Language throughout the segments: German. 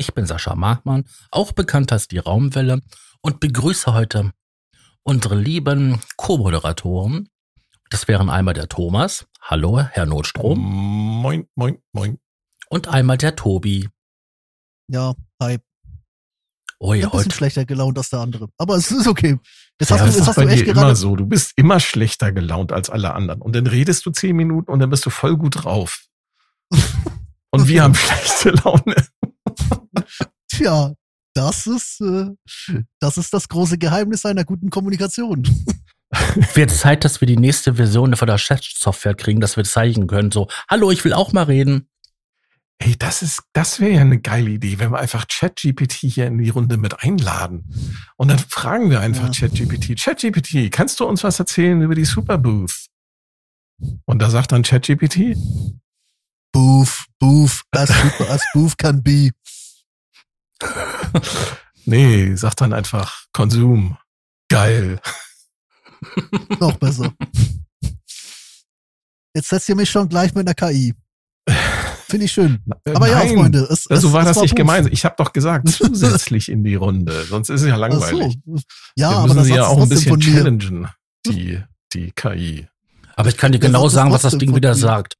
Ich bin Sascha Markmann, auch bekannt als die Raumwelle und begrüße heute unsere lieben Co-Moderatoren. Das wären einmal der Thomas. Hallo, Herr Notstrom. Moin, moin, moin. Und einmal der Tobi. Ja, hi. Oh ja, ein bisschen heute. schlechter gelaunt als der andere. Aber es ist okay. Jetzt Ja, hast das du, jetzt ist hast du echt dir immer gerade. so. Du bist immer schlechter gelaunt als alle anderen. Und dann redest du zehn Minuten und dann bist du voll gut drauf. Und wir haben schlechte Laune. Tja, das ist, äh, das ist das große Geheimnis einer guten Kommunikation. Wird Zeit, dass wir die nächste Version von der Chat-Software kriegen, dass wir zeigen können. So, hallo, ich will auch mal reden. Ey, das ist, das wäre ja eine geile Idee, wenn wir einfach ChatGPT hier in die Runde mit einladen. Und dann fragen wir einfach Ja. ChatGPT, ChatGPT, kannst du uns was erzählen über die Superbooth? Und da sagt dann ChatGPT, Boof, boof, as super as boof can be. nee, sagt dann einfach Konsum. Geil. Noch besser. Jetzt setzt ihr mich schon gleich mit einer KI. Finde ich schön. Aber ja, Nein. Freunde, es, es, Also war es das nicht Boof. gemeint. Ich habe doch gesagt, zusätzlich in die Runde. Sonst ist es ja langweilig. so. Ja, Wir aber müssen das sie ja auch ein bisschen challengen, die, die KI. Aber ich kann dir genau sagen, was das Ding wieder sagt.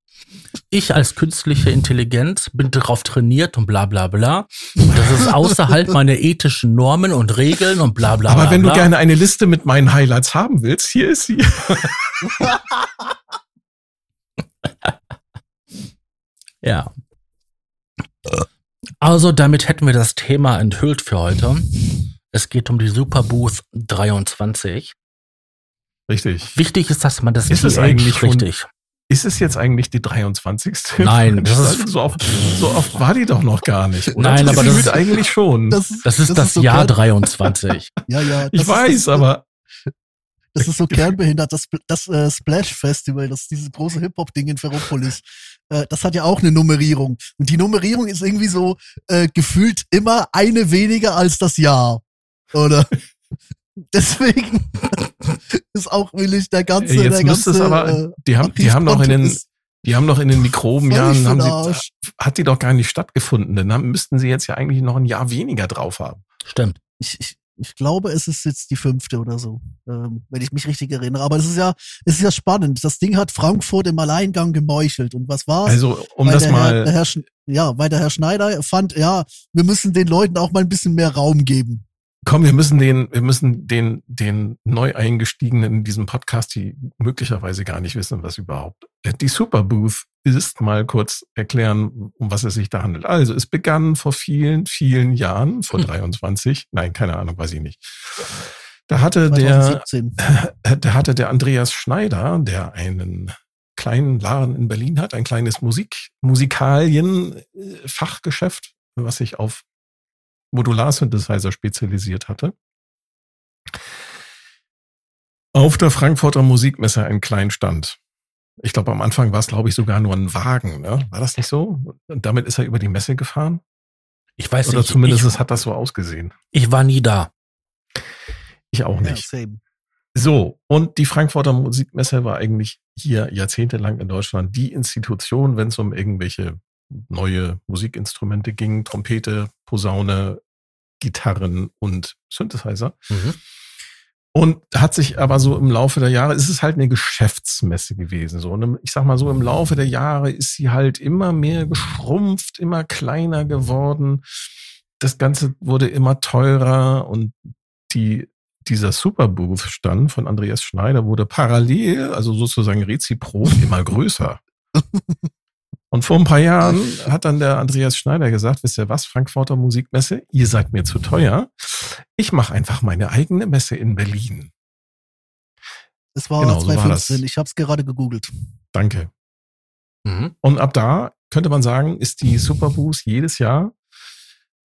Ich als künstliche Intelligenz bin darauf trainiert und bla bla bla. Und das ist außerhalb meiner ethischen Normen und Regeln und bla bla Aber bla. wenn du bla. gerne eine Liste mit meinen Highlights haben willst, hier ist sie. Ja. Also damit hätten wir das Thema enthüllt für heute. Es geht um die Superbooth 23. Richtig. Wichtig ist, dass man das Ist es eigentlich schon- richtig. Ist es jetzt eigentlich die 23. Nein, das ist- so oft, so oft war die doch noch gar nicht. Oder? Nein, aber das ist- eigentlich schon. Das, Das ist das, so Jahr kern- 23. Ja, ja. das ich ist weiß, das, aber Das ist so kernbehindert. Das, das äh, Splash Festival, das ist dieses große Hip-Hop-Ding in Ferropolis. Äh, das hat ja auch eine Nummerierung. Und die Nummerierung ist irgendwie so äh, gefühlt immer eine weniger als das Jahr. Oder? Deswegen ist auch willig der ganze, jetzt der ganze. es aber, äh, die haben, die haben noch in den, die haben noch in den Mikrobenjahren, haben sie, hat die doch gar nicht stattgefunden. Dann müssten sie jetzt ja eigentlich noch ein Jahr weniger drauf haben. Stimmt. Ich, ich, ich glaube, es ist jetzt die fünfte oder so, ähm, wenn ich mich richtig erinnere. Aber es ist ja, es ist ja spannend. Das Ding hat Frankfurt im Alleingang gemeuchelt. Und was war's? Also, um weil das mal, Herr, der Herr, ja, weil der Herr Schneider fand, ja, wir müssen den Leuten auch mal ein bisschen mehr Raum geben. Komm, wir müssen den, wir müssen den, den neu eingestiegenen in diesem Podcast, die möglicherweise gar nicht wissen, was überhaupt die Superbooth ist, mal kurz erklären, um was es sich da handelt. Also, es begann vor vielen, vielen Jahren, vor Hm. 23, nein, keine Ahnung, weiß ich nicht. Da hatte der, 2017. da hatte der Andreas Schneider, der einen kleinen Laden in Berlin hat, ein kleines Musik, Musikalien-Fachgeschäft, was sich auf Modular-Synthesizer spezialisiert hatte. Auf der Frankfurter Musikmesse einen kleinen Stand. Ich glaube, am Anfang war es, glaube ich, sogar nur ein Wagen. Ne? War das nicht so? Und damit ist er über die Messe gefahren? Ich weiß Oder nicht. zumindest ich, hat das so ausgesehen. ich war nie da. Ich auch Ja, nicht. same. So, und die Frankfurter Musikmesse war eigentlich hier jahrzehntelang in Deutschland die Institution, wenn es um irgendwelche neue Musikinstrumente ging, Trompete, Posaune, Gitarren und Synthesizer. Mhm. Und hat sich aber so im Laufe der Jahre, es ist halt eine Geschäftsmesse gewesen. So, und im- ich sag mal so, im Laufe der Jahre ist sie halt immer mehr geschrumpft, immer kleiner geworden. Das Ganze wurde immer teurer und die, dieser Superbooth-Stand von Andreas Schneider wurde parallel, also sozusagen reziprok, immer größer. Und vor ein paar Jahren hat dann der Andreas Schneider gesagt, wisst ihr was, Frankfurter Musikmesse, ihr seid mir zu teuer. Ich mache einfach meine eigene Messe in Berlin. Es war Genau, so war 2015. das. ich habe es gerade gegoogelt. Danke. Mhm. Und ab da könnte man sagen, ist die Superboost jedes Jahr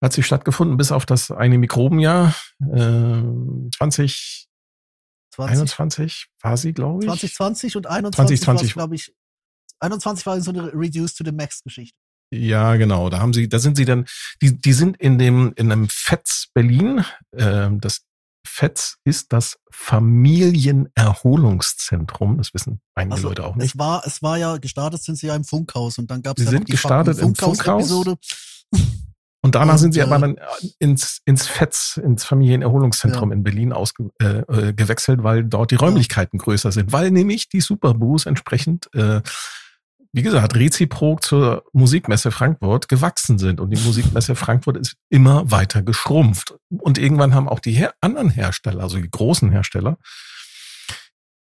hat sie stattgefunden bis auf das eine Mikrobenjahr. Äh, 20, 21 war sie, glaube ich. 2020 und 21 2020. glaube ich. 21 war so eine Reduced to the Max Geschichte. Ja, genau. Da haben sie, da sind sie dann, die, die sind in dem, in einem FETS Berlin. Ähm, das FETS ist das Familienerholungszentrum. Das wissen einige Also, Leute auch nicht. Es war, es war ja, gestartet sind sie ja im Funkhaus und dann gab es ja sind die gestartet im Funkhaus-Episode. Und danach Und, sind sie äh, aber dann ins, ins FETS, ins Familienerholungszentrum in Berlin ausgewechselt, äh, äh, gewechselt, weil dort die Räumlichkeiten größer sind, weil nämlich die Superboos entsprechend, äh, wie gesagt, reziprok zur Musikmesse Frankfurt gewachsen sind. Und die Musikmesse Frankfurt ist immer weiter geschrumpft. Und irgendwann haben auch die her anderen Hersteller, also die großen Hersteller,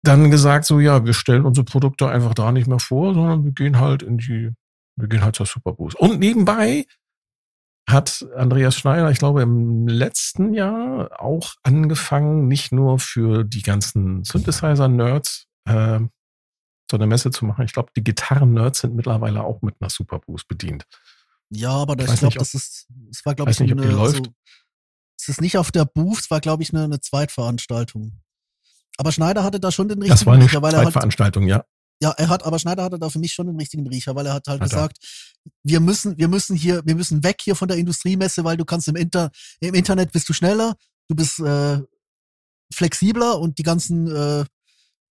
dann gesagt, so ja, wir stellen unsere Produkte einfach da nicht mehr vor, sondern wir gehen halt in die, wir gehen halt zur Superboos. Und nebenbei hat Andreas Schneider, ich glaube, im letzten Jahr auch angefangen, nicht nur für die ganzen Synthesizer-Nerds äh, so eine Messe zu machen. Ich glaube, die Gitarren-Nerds sind mittlerweile auch mit einer Superboost bedient. Ja, aber Ich das, weiß ich glaube, das ist, es war, glaube ich, nicht, eine. Also, es ist nicht auf der Booth, es war, glaube ich, eine, eine Zweitveranstaltung. Aber Schneider hatte da schon den richtigen Das war eine Riecher, weil er halt, Zweitveranstaltung, ja. ja, er hat, aber Schneider hatte da für mich schon den richtigen Riecher, weil er hat halt Hat er. gesagt, wir müssen, wir müssen hier, wir müssen weg hier von der Industriemesse, weil du kannst im Inter, im Internet bist du schneller, du bist äh, flexibler und die ganzen äh,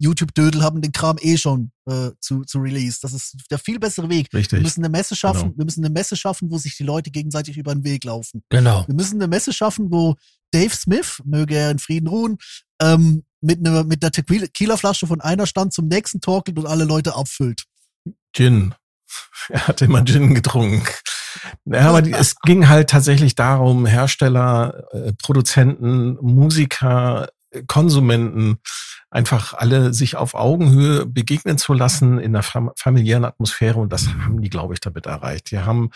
YouTube-Dödel haben den Kram eh schon äh, zu, zu Release. Das ist der viel bessere Weg. Wir Richtig. müssen eine Messe schaffen, Genau. wir müssen eine Messe schaffen, wo sich die Leute gegenseitig über den Weg laufen. Genau. Wir müssen eine Messe schaffen, wo Dave Smith, möge er in Frieden ruhen, ähm, mit, einer mit der Tequila-Flasche von einer Stand zum nächsten torkelt und alle Leute abfüllt. Gin. Er hat immer Gin getrunken. Ja, aber die, es ging halt tatsächlich darum, Hersteller, äh, Produzenten, Musiker, äh, Konsumenten, einfach alle sich auf Augenhöhe begegnen zu lassen in fam familiären Atmosphäre. Und das haben die, glaube ich, damit erreicht. Die haben,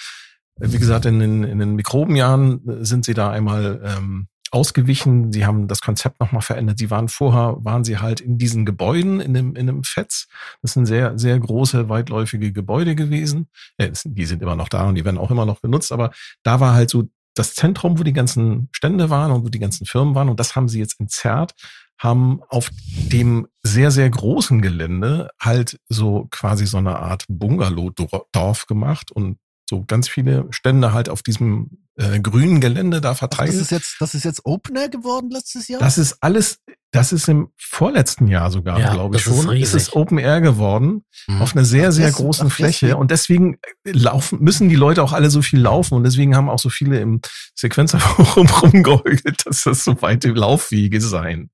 wie gesagt, in den, in den Mikrobenjahren sind sie da einmal ähm, ausgewichen. Sie haben das Konzept nochmal verändert. Sie waren vorher, waren sie halt in diesen Gebäuden, in dem, in dem FETS. Das sind sehr, sehr große, weitläufige Gebäude gewesen. Äh, die sind immer noch da und die werden auch immer noch genutzt. Aber da war halt so das Zentrum, wo die ganzen Stände waren und wo die ganzen Firmen waren. Und das haben sie jetzt entzerrt, haben auf dem sehr, sehr großen Gelände halt so quasi so eine Art Bungalow-Dorf gemacht und so ganz viele Stände halt auf diesem äh, grünen Gelände da verteilt. das ist jetzt, das ist jetzt Open Air geworden letztes Jahr? Das ist alles, das ist im vorletzten Jahr sogar, Ja, glaube ich das ist schon. Es ist Open Air geworden Mhm. auf einer sehr, sehr großen Fläche. Und deswegen äh, laufen, müssen die Leute auch alle so viel laufen. Und deswegen haben auch so viele im Sequenzerforum rumgeheult, dass das so weite Laufwege seien.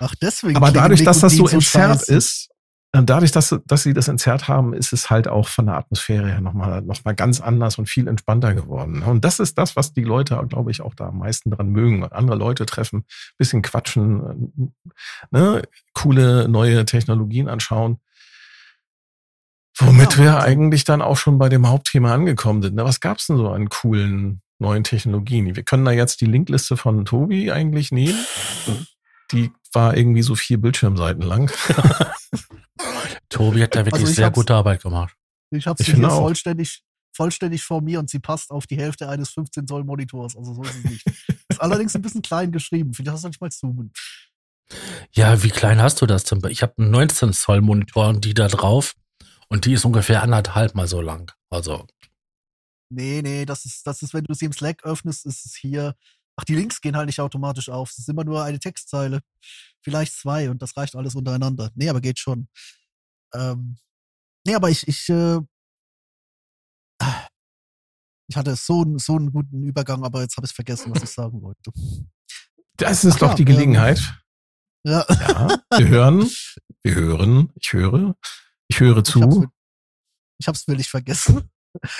Ach, deswegen. Aber dadurch, dass das so scheiße. ist, dadurch, dass, dass sie das entzerrt haben, ist es halt auch von der Atmosphäre her nochmal noch mal ganz anders und viel entspannter geworden. Und das ist das, was die Leute, glaube ich, auch da am meisten dran mögen. Andere Leute treffen, bisschen quatschen, äh, ne, coole neue Technologien anschauen. Womit Ja, wir also- eigentlich dann auch schon bei dem Hauptthema angekommen sind. Ne? Was gab's denn so an coolen neuen Technologien? Wir können da jetzt die Linkliste von Tobi eigentlich nehmen. Die war irgendwie so vier Bildschirmseiten lang. Tobi hat da wirklich Also sehr gute Arbeit gemacht. Ich habe sie hier auch. vollständig, vollständig vor mir und sie passt auf die Hälfte eines 15 Zoll Monitors. Also so ist es nicht. ist allerdings ein bisschen klein geschrieben. Vielleicht hast du nicht mal zoomen. Ja, wie klein hast du das denn? Ich habe einen 19 Zoll Monitor und die da drauf und die ist ungefähr anderthalb mal so lang. Also Nee, nee, das ist, das ist, wenn du sie im Slack öffnest, ist es hier. Ach, die Links gehen halt nicht automatisch auf. Es ist immer nur eine Textzeile. Vielleicht zwei und das reicht alles untereinander. Nee, aber geht schon. Ähm, nee, aber ich, ich, äh, ich hatte so, einen- so einen guten Übergang, aber jetzt habe ich vergessen, was ich sagen wollte. Das ist Ach doch ja, die ähm, Gelegenheit. Ja, Ja, wir hören, wir hören, ich höre, ich höre ich hab's, zu. ich hab's wirklich vergessen.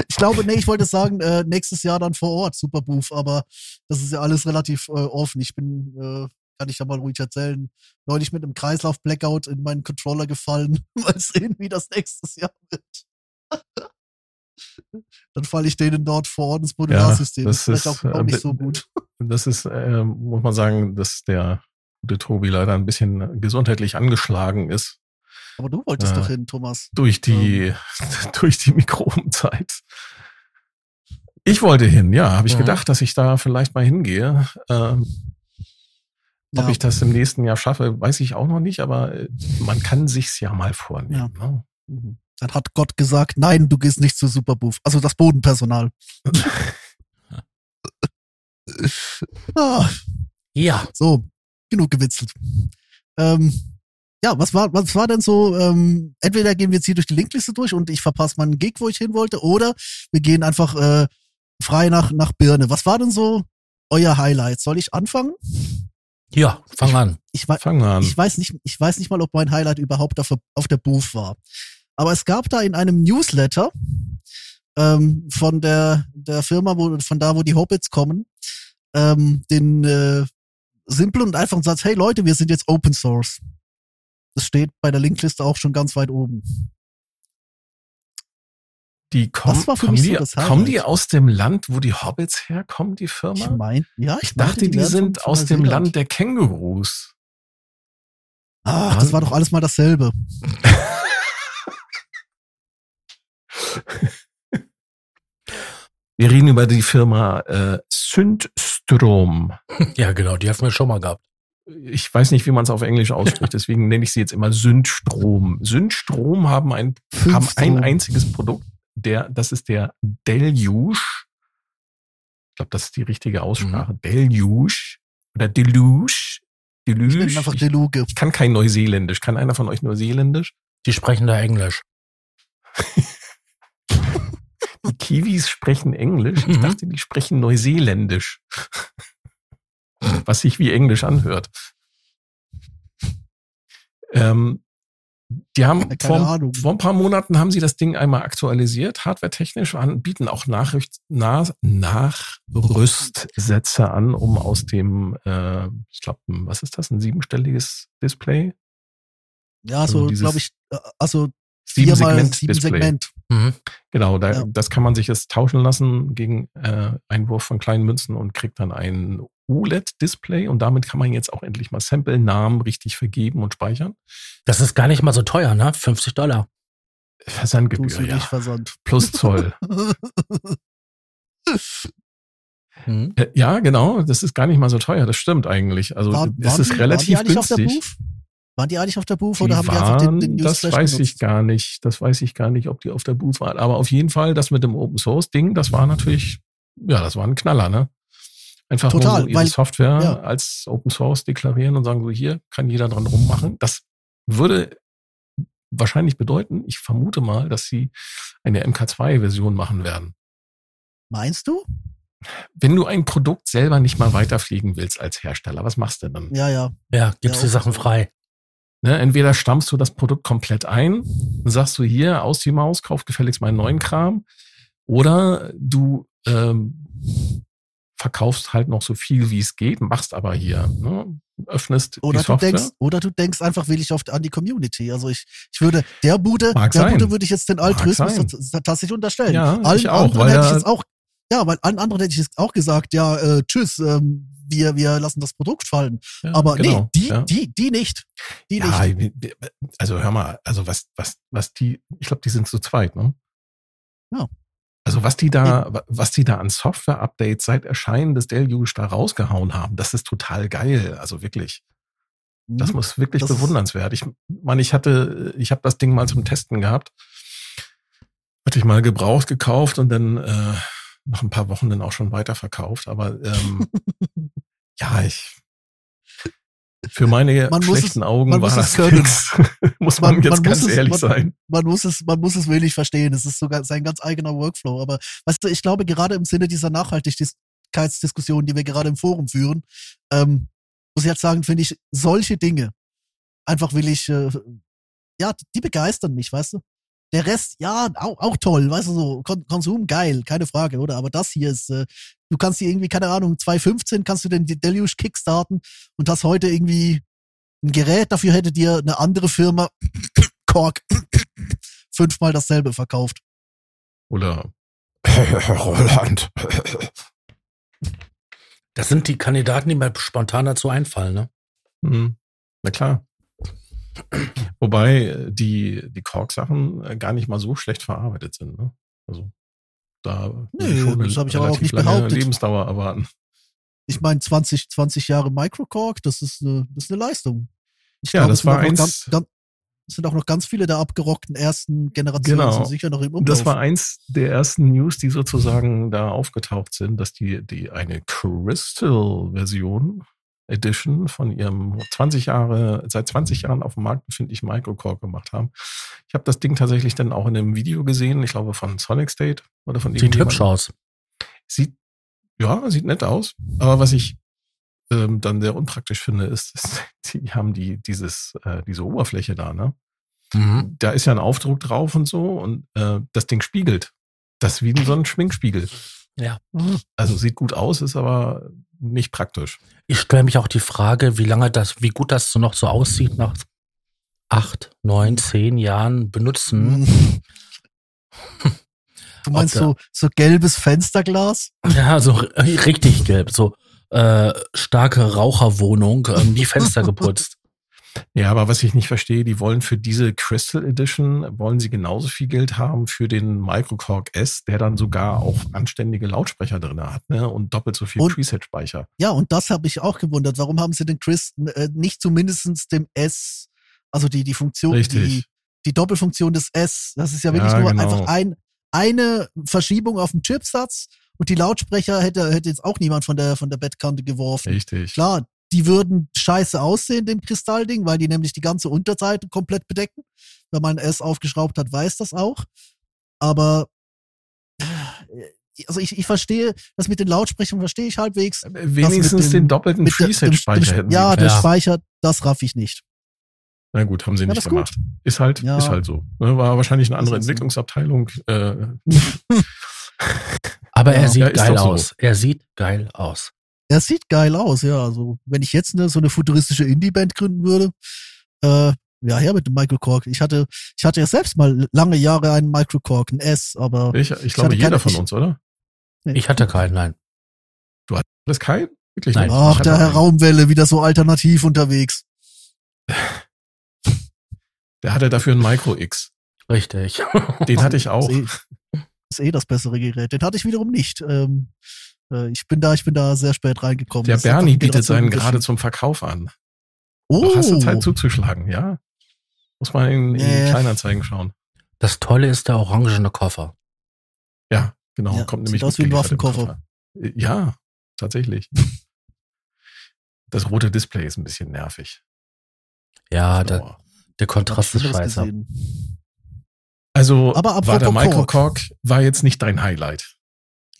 Ich glaube, nee, ich wollte sagen, äh, nächstes Jahr dann vor Ort, Superbooth, aber das ist ja alles relativ äh, offen. Ich bin, äh, kann ich da mal ruhig erzählen, neulich mit einem Kreislauf-Blackout in meinen Controller gefallen. Mal sehen, wie das nächstes Jahr wird. dann falle ich denen dort vor Ort ins Modularsystem. das das ist auch, auch äh, nicht so gut. Das ist, äh, muss man sagen, dass der gute Tobi leider ein bisschen gesundheitlich angeschlagen ist Aber du wolltest äh, doch hin, Thomas. durch die, durch die Mikrobenzeit. Ich wollte hin, ja. Habe ich Mhm. gedacht, dass ich da vielleicht mal hingehe. Ähm, ob Ja. ich das im nächsten Jahr schaffe, weiß ich auch noch nicht, aber äh, man kann sich's ja mal vornehmen. Ne? Mhm. Dann hat Gott gesagt, nein, du gehst nicht zu Superbooth. Also das Bodenpersonal. ah, Ja, so, genug gewitzelt. Ähm, ja, was war, was war denn so, ähm, entweder gehen wir jetzt hier durch die Linkliste durch und ich verpasse meinen Gig, wo ich hin wollte, oder wir gehen einfach äh, frei nach, nach Birne. Was war denn so euer Highlight? Soll ich anfangen? ja, fang an. Ich, Fangen wir an. ich weiß nicht, ich weiß nicht mal, ob mein Highlight überhaupt auf, auf der Booth war. Aber es gab da in einem Newsletter ähm, von der der Firma, wo von da, wo die Hobbits kommen, ähm, den äh, simplen und einfachen Satz: Hey Leute, wir sind jetzt Open Source. Das steht bei der Linkliste auch schon ganz weit oben. Die kommen, Das war für kommen, mich so die, das Highlight. kommen die aus dem Land, wo die Hobbits herkommen, die Ich Firma? mein, ja, ich, Ich dachte, die, wären sind aus dem. Land der Kängurus. Ach, das war doch alles mal dasselbe. Wir reden über die Firma äh, Syndstrom. Ja, genau, die haben wir schon mal gehabt. Ich weiß nicht, wie man es auf Englisch ausspricht, deswegen nenne ich sie jetzt immer Syndstrom. Syndstrom haben ein, haben ein einziges Produkt, der, das ist der Deluge. Ich glaube, das ist die richtige Aussprache. Deluge oder Deluge. Ich Deluge. bin einfach Ich, Deluge. ich kann kein Neuseeländisch. Kann einer von euch Neuseeländisch? Die sprechen da Englisch. Die Kiwis sprechen Englisch. Ich Mhm. dachte, die sprechen Neuseeländisch. Was sich wie Englisch anhört. Ähm, die haben Keine vor, vor ein paar Monaten haben sie das Ding einmal aktualisiert, hardwaretechnisch, an, bieten auch Nachricht, nach, Nachrüstsätze an, um aus dem, äh, ich glaube, was ist das, ein siebenstelliges Display? Ja, Also so, dieses glaube ich, äh, also Sieben viermal Segment sieben Display. Segment. Mhm. Genau, da, Ja. das kann man sich jetzt tauschen lassen gegen äh, Einwurf von kleinen Münzen und kriegt dann ein OLED-Display und damit kann man jetzt auch endlich mal Sample-Namen richtig vergeben und speichern. Das ist gar nicht mal so teuer, ne? 50 Dollar. Versandgebühr, ja. nicht versandt. Plus Zoll. Mhm. Äh, ja, genau, das ist gar nicht mal so teuer, das stimmt eigentlich. Also Waren- es waren ist die- relativ waren die eigentlich auf der günstig. Booth? Waren die eigentlich auf der Booth Die oder haben die einfach den, den waren, das Newsflash weiß ich genutzt? gar nicht. Das weiß ich gar nicht, ob die auf der Booth waren. Aber auf jeden Fall, das mit dem Open Source Ding, das war natürlich, ja, das war ein Knaller, ne? Einfach Total, nur so ihre weil- Software ja. als Open Source deklarieren und sagen so, hier kann jeder dran rummachen. Das würde wahrscheinlich bedeuten, ich vermute mal, dass sie eine MK2-Version machen werden. Meinst du? Wenn du ein Produkt selber nicht mal weiterfliegen willst als Hersteller, was machst du dann? Ja, ja. Ja, gibst Ja, die Sachen frei. Ne, entweder stammst du das Produkt komplett ein und sagst du hier, aus die Maus, kauf gefälligst meinen neuen Kram. Oder du ähm, verkaufst halt noch so viel, wie es geht, machst aber hier, ne, öffnest Oder die du Software. denkst, oder du denkst einfach willig auf, an die Community. Also ich, ich würde der Bude, Mag der sein. Bude würde ich jetzt den Altruismus tatsächlich unterstellen. Ja, allen ich auch, anderen weil hätte ich jetzt auch, ja, weil allen anderen hätte ich jetzt auch gesagt, ja, äh, tschüss, ähm, wir, wir lassen das Produkt fallen. Ja, Aber genau, nee, die, ja. die, die nicht. Die Ja, nicht. also hör mal, also was, was, was die, ich glaube, die sind zu zweit, ne? Ja. Also was die da, was die da an Software-Updates seit Erscheinen des Deluge da rausgehauen haben, das ist total geil. Also wirklich. Das Mhm. muss wirklich Das bewundernswert. Ich meine, ich hatte, ich habe das Ding mal zum Testen gehabt. Hatte ich mal gebraucht, gekauft und dann äh, nach ein paar Wochen dann auch schon weiterverkauft. Aber ähm, ja, ich für meine Man schlechten es- Augen man war muss das es nix. muss man, Man- jetzt man ganz muss es- ehrlich man- sein. man muss es, man muss es wirklich verstehen. Es ist sogar sein ganz eigener Workflow. Aber weißt du, ich glaube, gerade im Sinne dieser Nachhaltigkeitsdiskussion, die wir gerade im Forum führen, ähm, muss ich jetzt sagen, finde ich solche Dinge einfach will ich, äh, ja, die begeistern mich, weißt du? Der Rest, ja, auch, auch toll, weißt du, so, Kon Konsum, geil, keine Frage, oder? Aber das hier ist, äh, du kannst hier irgendwie, keine Ahnung, 2015 kannst du den Deluge kickstarten und hast heute irgendwie ein Gerät, dafür hätte dir eine andere Firma, Kork, fünfmal dasselbe verkauft. Oder Roland. Das sind die Kandidaten, die mir spontan dazu einfallen, ne? Hm, Na klar. Wobei äh, die, die Kork-Sachen äh, gar nicht mal so schlecht verarbeitet sind. Ne? Also Da schon eine das hab ich aber auch nicht behauptet. Lebensdauer erwarten. Ich meine, 20, 20 Jahre Microcork, das ist eine, das ist eine Leistung. Ich Ja, glaube, das es sind war auch noch eins- Ganz, ganz, es sind auch noch ganz viele der abgerockten ersten Generationen Genau. sind sicher noch im Und das Umlauf. war eins der ersten News, die sozusagen da aufgetaucht sind, dass die, die eine Crystal-Version Edition von ihrem 20 Jahre, seit 20 Jahren auf dem Markt befindlichen Microcore gemacht haben. Ich habe das Ding tatsächlich dann auch in einem Video gesehen, ich glaube von Sonic State oder von Sieht hübsch aus. Sieht, ja, sieht nett aus. Aber was ich ähm, dann sehr unpraktisch finde, ist, dass die haben die, dieses, äh, diese Oberfläche da, ne? Mhm. Da ist ja ein Aufdruck drauf und so und äh, das Ding spiegelt. Das ist wie so ein Schminkspiegel. Ja. Also sieht gut aus, ist aber nicht praktisch. Ich stelle mich auch die Frage, wie lange das, wie gut das so noch so aussieht nach acht, neun, zehn Jahren benutzen. Du meinst so, so gelbes Fensterglas? Ja, so richtig gelb, so äh, starke Raucherwohnung, ähm, die Fenster geputzt. Ja, aber was ich nicht verstehe, die wollen für diese Crystal Edition, wollen sie genauso viel Geld haben für den Microcork S, der dann sogar auch anständige Lautsprecher drin hat, ne? Und doppelt so viel Preset-Speicher. Ja, und das habe ich auch gewundert. Warum haben sie den Chris äh, nicht zumindest dem S, also die, die Funktion, Richtig. die, die Doppelfunktion des S, das ist ja wirklich Ja, nur genau. einfach ein, eine Verschiebung auf dem Chipsatz und die Lautsprecher hätte, hätte jetzt auch niemand von der, von der Bettkante geworfen. Richtig. Klar, die würden scheiße aussehen, dem Kristallding, weil die nämlich die ganze Unterseite komplett bedecken. Wenn man S aufgeschraubt hat, weiß das auch. Aber äh, also ich, ich verstehe, das mit den Lautsprechern verstehe ich halbwegs. Wenigstens dem- den doppelten Preset-Speicher hätten Ja, der Ja. Speicher, das raff ich nicht. Na gut, haben sie Ja, nicht ist gut. gemacht. Ist halt, Ja. ist halt so. Ne, War wahrscheinlich eine andere halt. Entwicklungsabteilung. Äh, Aber er sieht geil so. aus. Er sieht geil aus. Er sieht geil aus, ja. Also, wenn ich jetzt eine, so eine futuristische Indie-Band gründen würde, äh, ja, her mit dem Michael Cork. Ich hatte, ich hatte ja selbst mal lange Jahre einen Michael Cork, ein S, aber ich, ich glaube, jeder keine- von uns, oder? Ich hatte keinen, nein. Das kein? Wirklich Nein. ach, Ich der hatte Herr. Raumwelle wieder so alternativ unterwegs. Der hatte dafür einen Micro X. Richtig. Den hatte ich auch. Ist eh, ist eh das bessere Gerät. Den hatte ich wiederum nicht. Ähm, äh, ich bin da, ich bin da sehr spät reingekommen. Der Bernie bietet seinen gerade zum Verkauf an. Oh, Doch hast du Zeit zuzuschlagen, ja? Muss man in, in die Nee. Kleinanzeigen schauen. Das Tolle ist der orangene Koffer. Ja, genau. Ja, kommt sieht nämlich aus wie ein Waffenkoffer. Koffer. Äh, Ja, tatsächlich. Das rote Display ist ein bisschen nervig. Ja, der, der Kontrast ist scheiße. gesehen. Also Aber war der Microcork war jetzt nicht dein Highlight.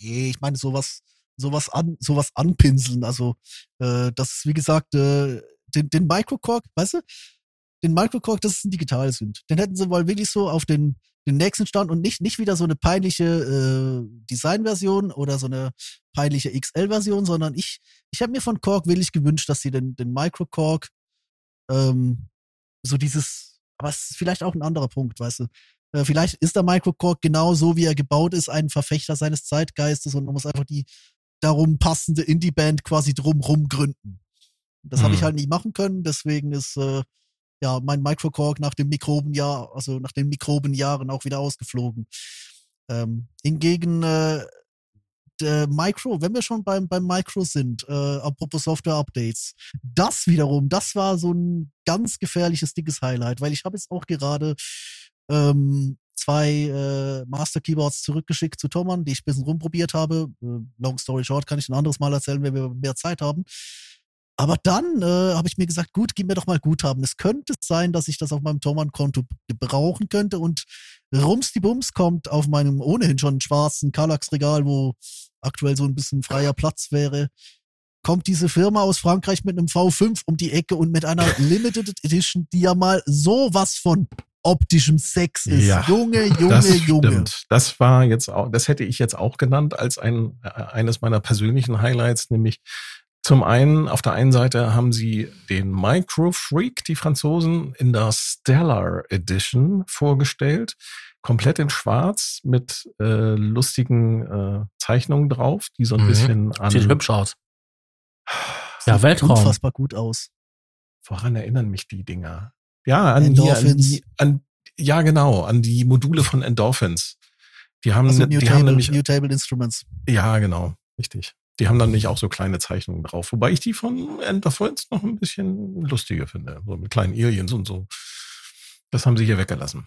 Nee, ich meine sowas, sowas an, sowas anpinseln. Also äh, das ist wie gesagt äh, den, den Microcork, weißt du, den Microcork, das ist ein digital sind. Den hätten sie wohl wirklich so auf den den nächsten Stand und nicht nicht wieder so eine peinliche äh, Designversion oder so eine peinliche XL-Version, sondern ich ich habe mir von Korg willig gewünscht, dass sie den den Microcork ähm, so dieses, aber es ist vielleicht auch ein anderer Punkt, weißt du. Äh, vielleicht ist der Microcork genau so, wie er gebaut ist, ein Verfechter seines Zeitgeistes und man muss einfach die darum passende Indie-Band quasi drumrum gründen. Das habe ich Hm. halt nicht machen können, deswegen ist äh, ja mein Microcork nach dem Mikrobenjahr, also nach den Mikrobenjahren auch wieder ausgeflogen. Ähm, hingegen äh, der Micro, wenn wir schon beim, beim Micro sind, äh, apropos Software-Updates, das wiederum, das war so ein ganz gefährliches, dickes Highlight, weil ich habe jetzt auch gerade ähm, zwei äh, Master Keyboards zurückgeschickt zu Thomann, die ich ein bisschen rumprobiert habe. Äh, long story short, kann ich ein anderes Mal erzählen, wenn wir mehr Zeit haben. Aber dann äh, habe ich mir gesagt, gut, gib mir doch mal Guthaben. Es könnte sein, dass ich das auf meinem Thomann-Konto gebrauchen könnte und Rums die Bums kommt auf meinem ohnehin schon schwarzen Kallax-Regal, wo aktuell so ein bisschen freier Platz wäre, kommt diese Firma aus Frankreich mit einem V5 um die Ecke und mit einer Limited Edition, die ja mal sowas von optischem Sex ist. Ja, Junge, Junge, das Junge. stimmt. Das war jetzt auch, das hätte ich jetzt auch genannt als ein, äh, eines meiner persönlichen Highlights, nämlich zum einen, auf der einen Seite haben sie den Micro Freak, die Franzosen, in der Stellar Edition vorgestellt. Komplett in schwarz mit äh, lustigen äh, Zeichnungen drauf, die so ein Mhm. bisschen an. Sieht hübsch aus. Ja, Sieht Weltraum. Unfassbar gut aus. Woran erinnern mich die Dinger? Ja, an, hier, an Endorphins. die, an, ja genau, an die Module von Endorphins. Die haben, Also die New, haben Table, nämlich, New Table Instruments. ja, genau, richtig. Die haben dann nicht auch so kleine Zeichnungen drauf, wobei ich die von End of Friends noch ein bisschen lustiger finde, so mit kleinen Aliens und so. Das haben sie hier weggelassen.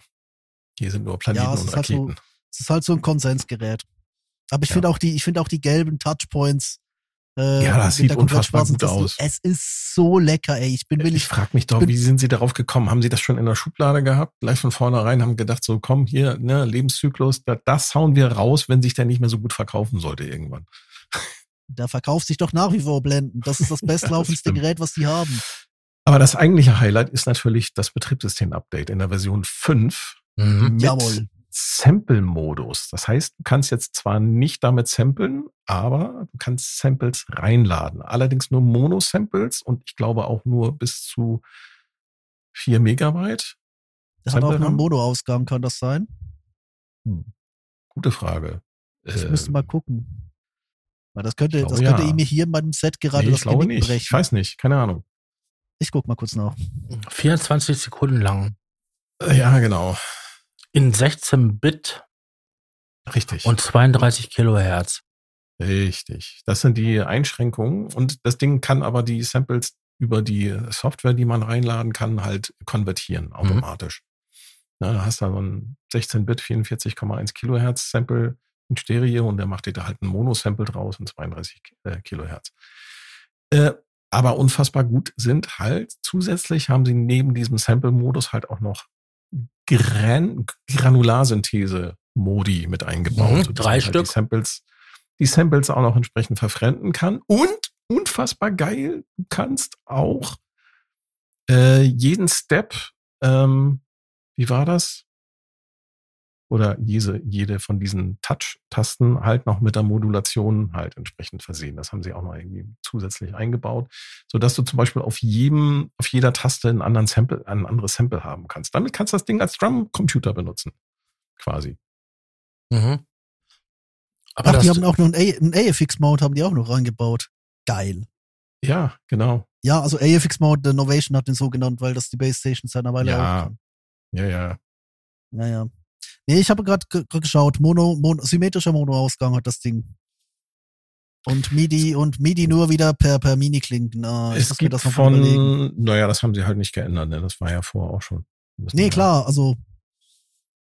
Hier sind nur Planeten Ja, und ist halt so- Raketen. Es ist halt so ein Konsensgerät. Aber ich Ja. finde auch die, ich finde auch die gelben Touchpoints. Äh, Ja, das sieht unfassbar gut aus. Es ist so lecker, ey. Ich bin Ich willig. frage mich doch, bin- wie sind sie darauf gekommen? Haben sie das schon in der Schublade gehabt? Gleich von vornherein haben gedacht, so komm hier, ne, Lebenszyklus, da, das hauen wir raus, wenn sich der nicht mehr so gut verkaufen sollte irgendwann. Da verkauft sich doch nach wie vor Blenden. Das ist das bestlaufendste stimmt. Gerät, was die haben. Aber das eigentliche Highlight ist natürlich das Betriebssystem-Update in der Version 5 Mhm. mit Jawohl. Sample-Modus. Das heißt, du kannst jetzt zwar nicht damit samplen, aber du kannst Samples reinladen. Allerdings nur Mono-Samples und ich glaube auch nur bis zu 4 Megabyte. Das hat auch nur einen? Mono-Ausgang, kann das sein? Hm. Gute Frage. Ich Ähm, müsste mal gucken. Weil das könnte, ich das glaube, könnte ja. ihm hier in meinem Set gerade nee, das ich glaube Genick nicht. brechen. Ich weiß nicht, keine Ahnung. Ich guck mal kurz nach. 24 Sekunden lang. Äh, Ja, genau. In 16 Bit Richtig. und 32 Kilohertz. Richtig. Das sind die Einschränkungen. Und das Ding kann aber die Samples über die Software, die man reinladen kann, halt konvertieren automatisch. Na, da hast du so ein 16-Bit 44,1 Kilohertz Sample in Stereo und der macht dir da halt ein Mono-Sample draus und 32 äh, Kilohertz. Äh, aber unfassbar gut sind halt zusätzlich haben sie neben diesem Sample-Modus halt auch noch Gran Granularsynthese-Modi mit eingebaut. Mhm, drei man Stück. Die Samples, die Samples auch noch entsprechend verfremden kann. Und unfassbar geil, du kannst auch äh, jeden Step, ähm, wie war das? Oder jede, jede von diesen Touch-Tasten halt noch mit der Modulation halt entsprechend versehen. Das haben sie auch noch irgendwie zusätzlich eingebaut, so dass du zum Beispiel auf jedem, auf jeder Taste einen anderen Sample, ein anderes Sample haben kannst. Damit kannst du das Ding als Drum-Computer benutzen. Quasi. Mhm. Aber Ach, die haben auch noch einen, A- einen AFX-Mode haben die auch noch reingebaut. Geil. Ja, genau. Ja, also AFX-Mode, der Novation hat den so genannt, weil das die Base Station seit einer Weile Ja. auch kann. Ja, ja. Naja. Nee, ich habe gerade ge geschaut. Mono, Mono, symmetrischer Mono-Ausgang hat das Ding. Und MIDI und MIDI nur wieder per, per Mini-Klinken. Ah, ich es gibt das noch überlegen. von, naja, das haben sie halt nicht geändert, ne? Das war ja vorher auch schon. Nee, klar, also.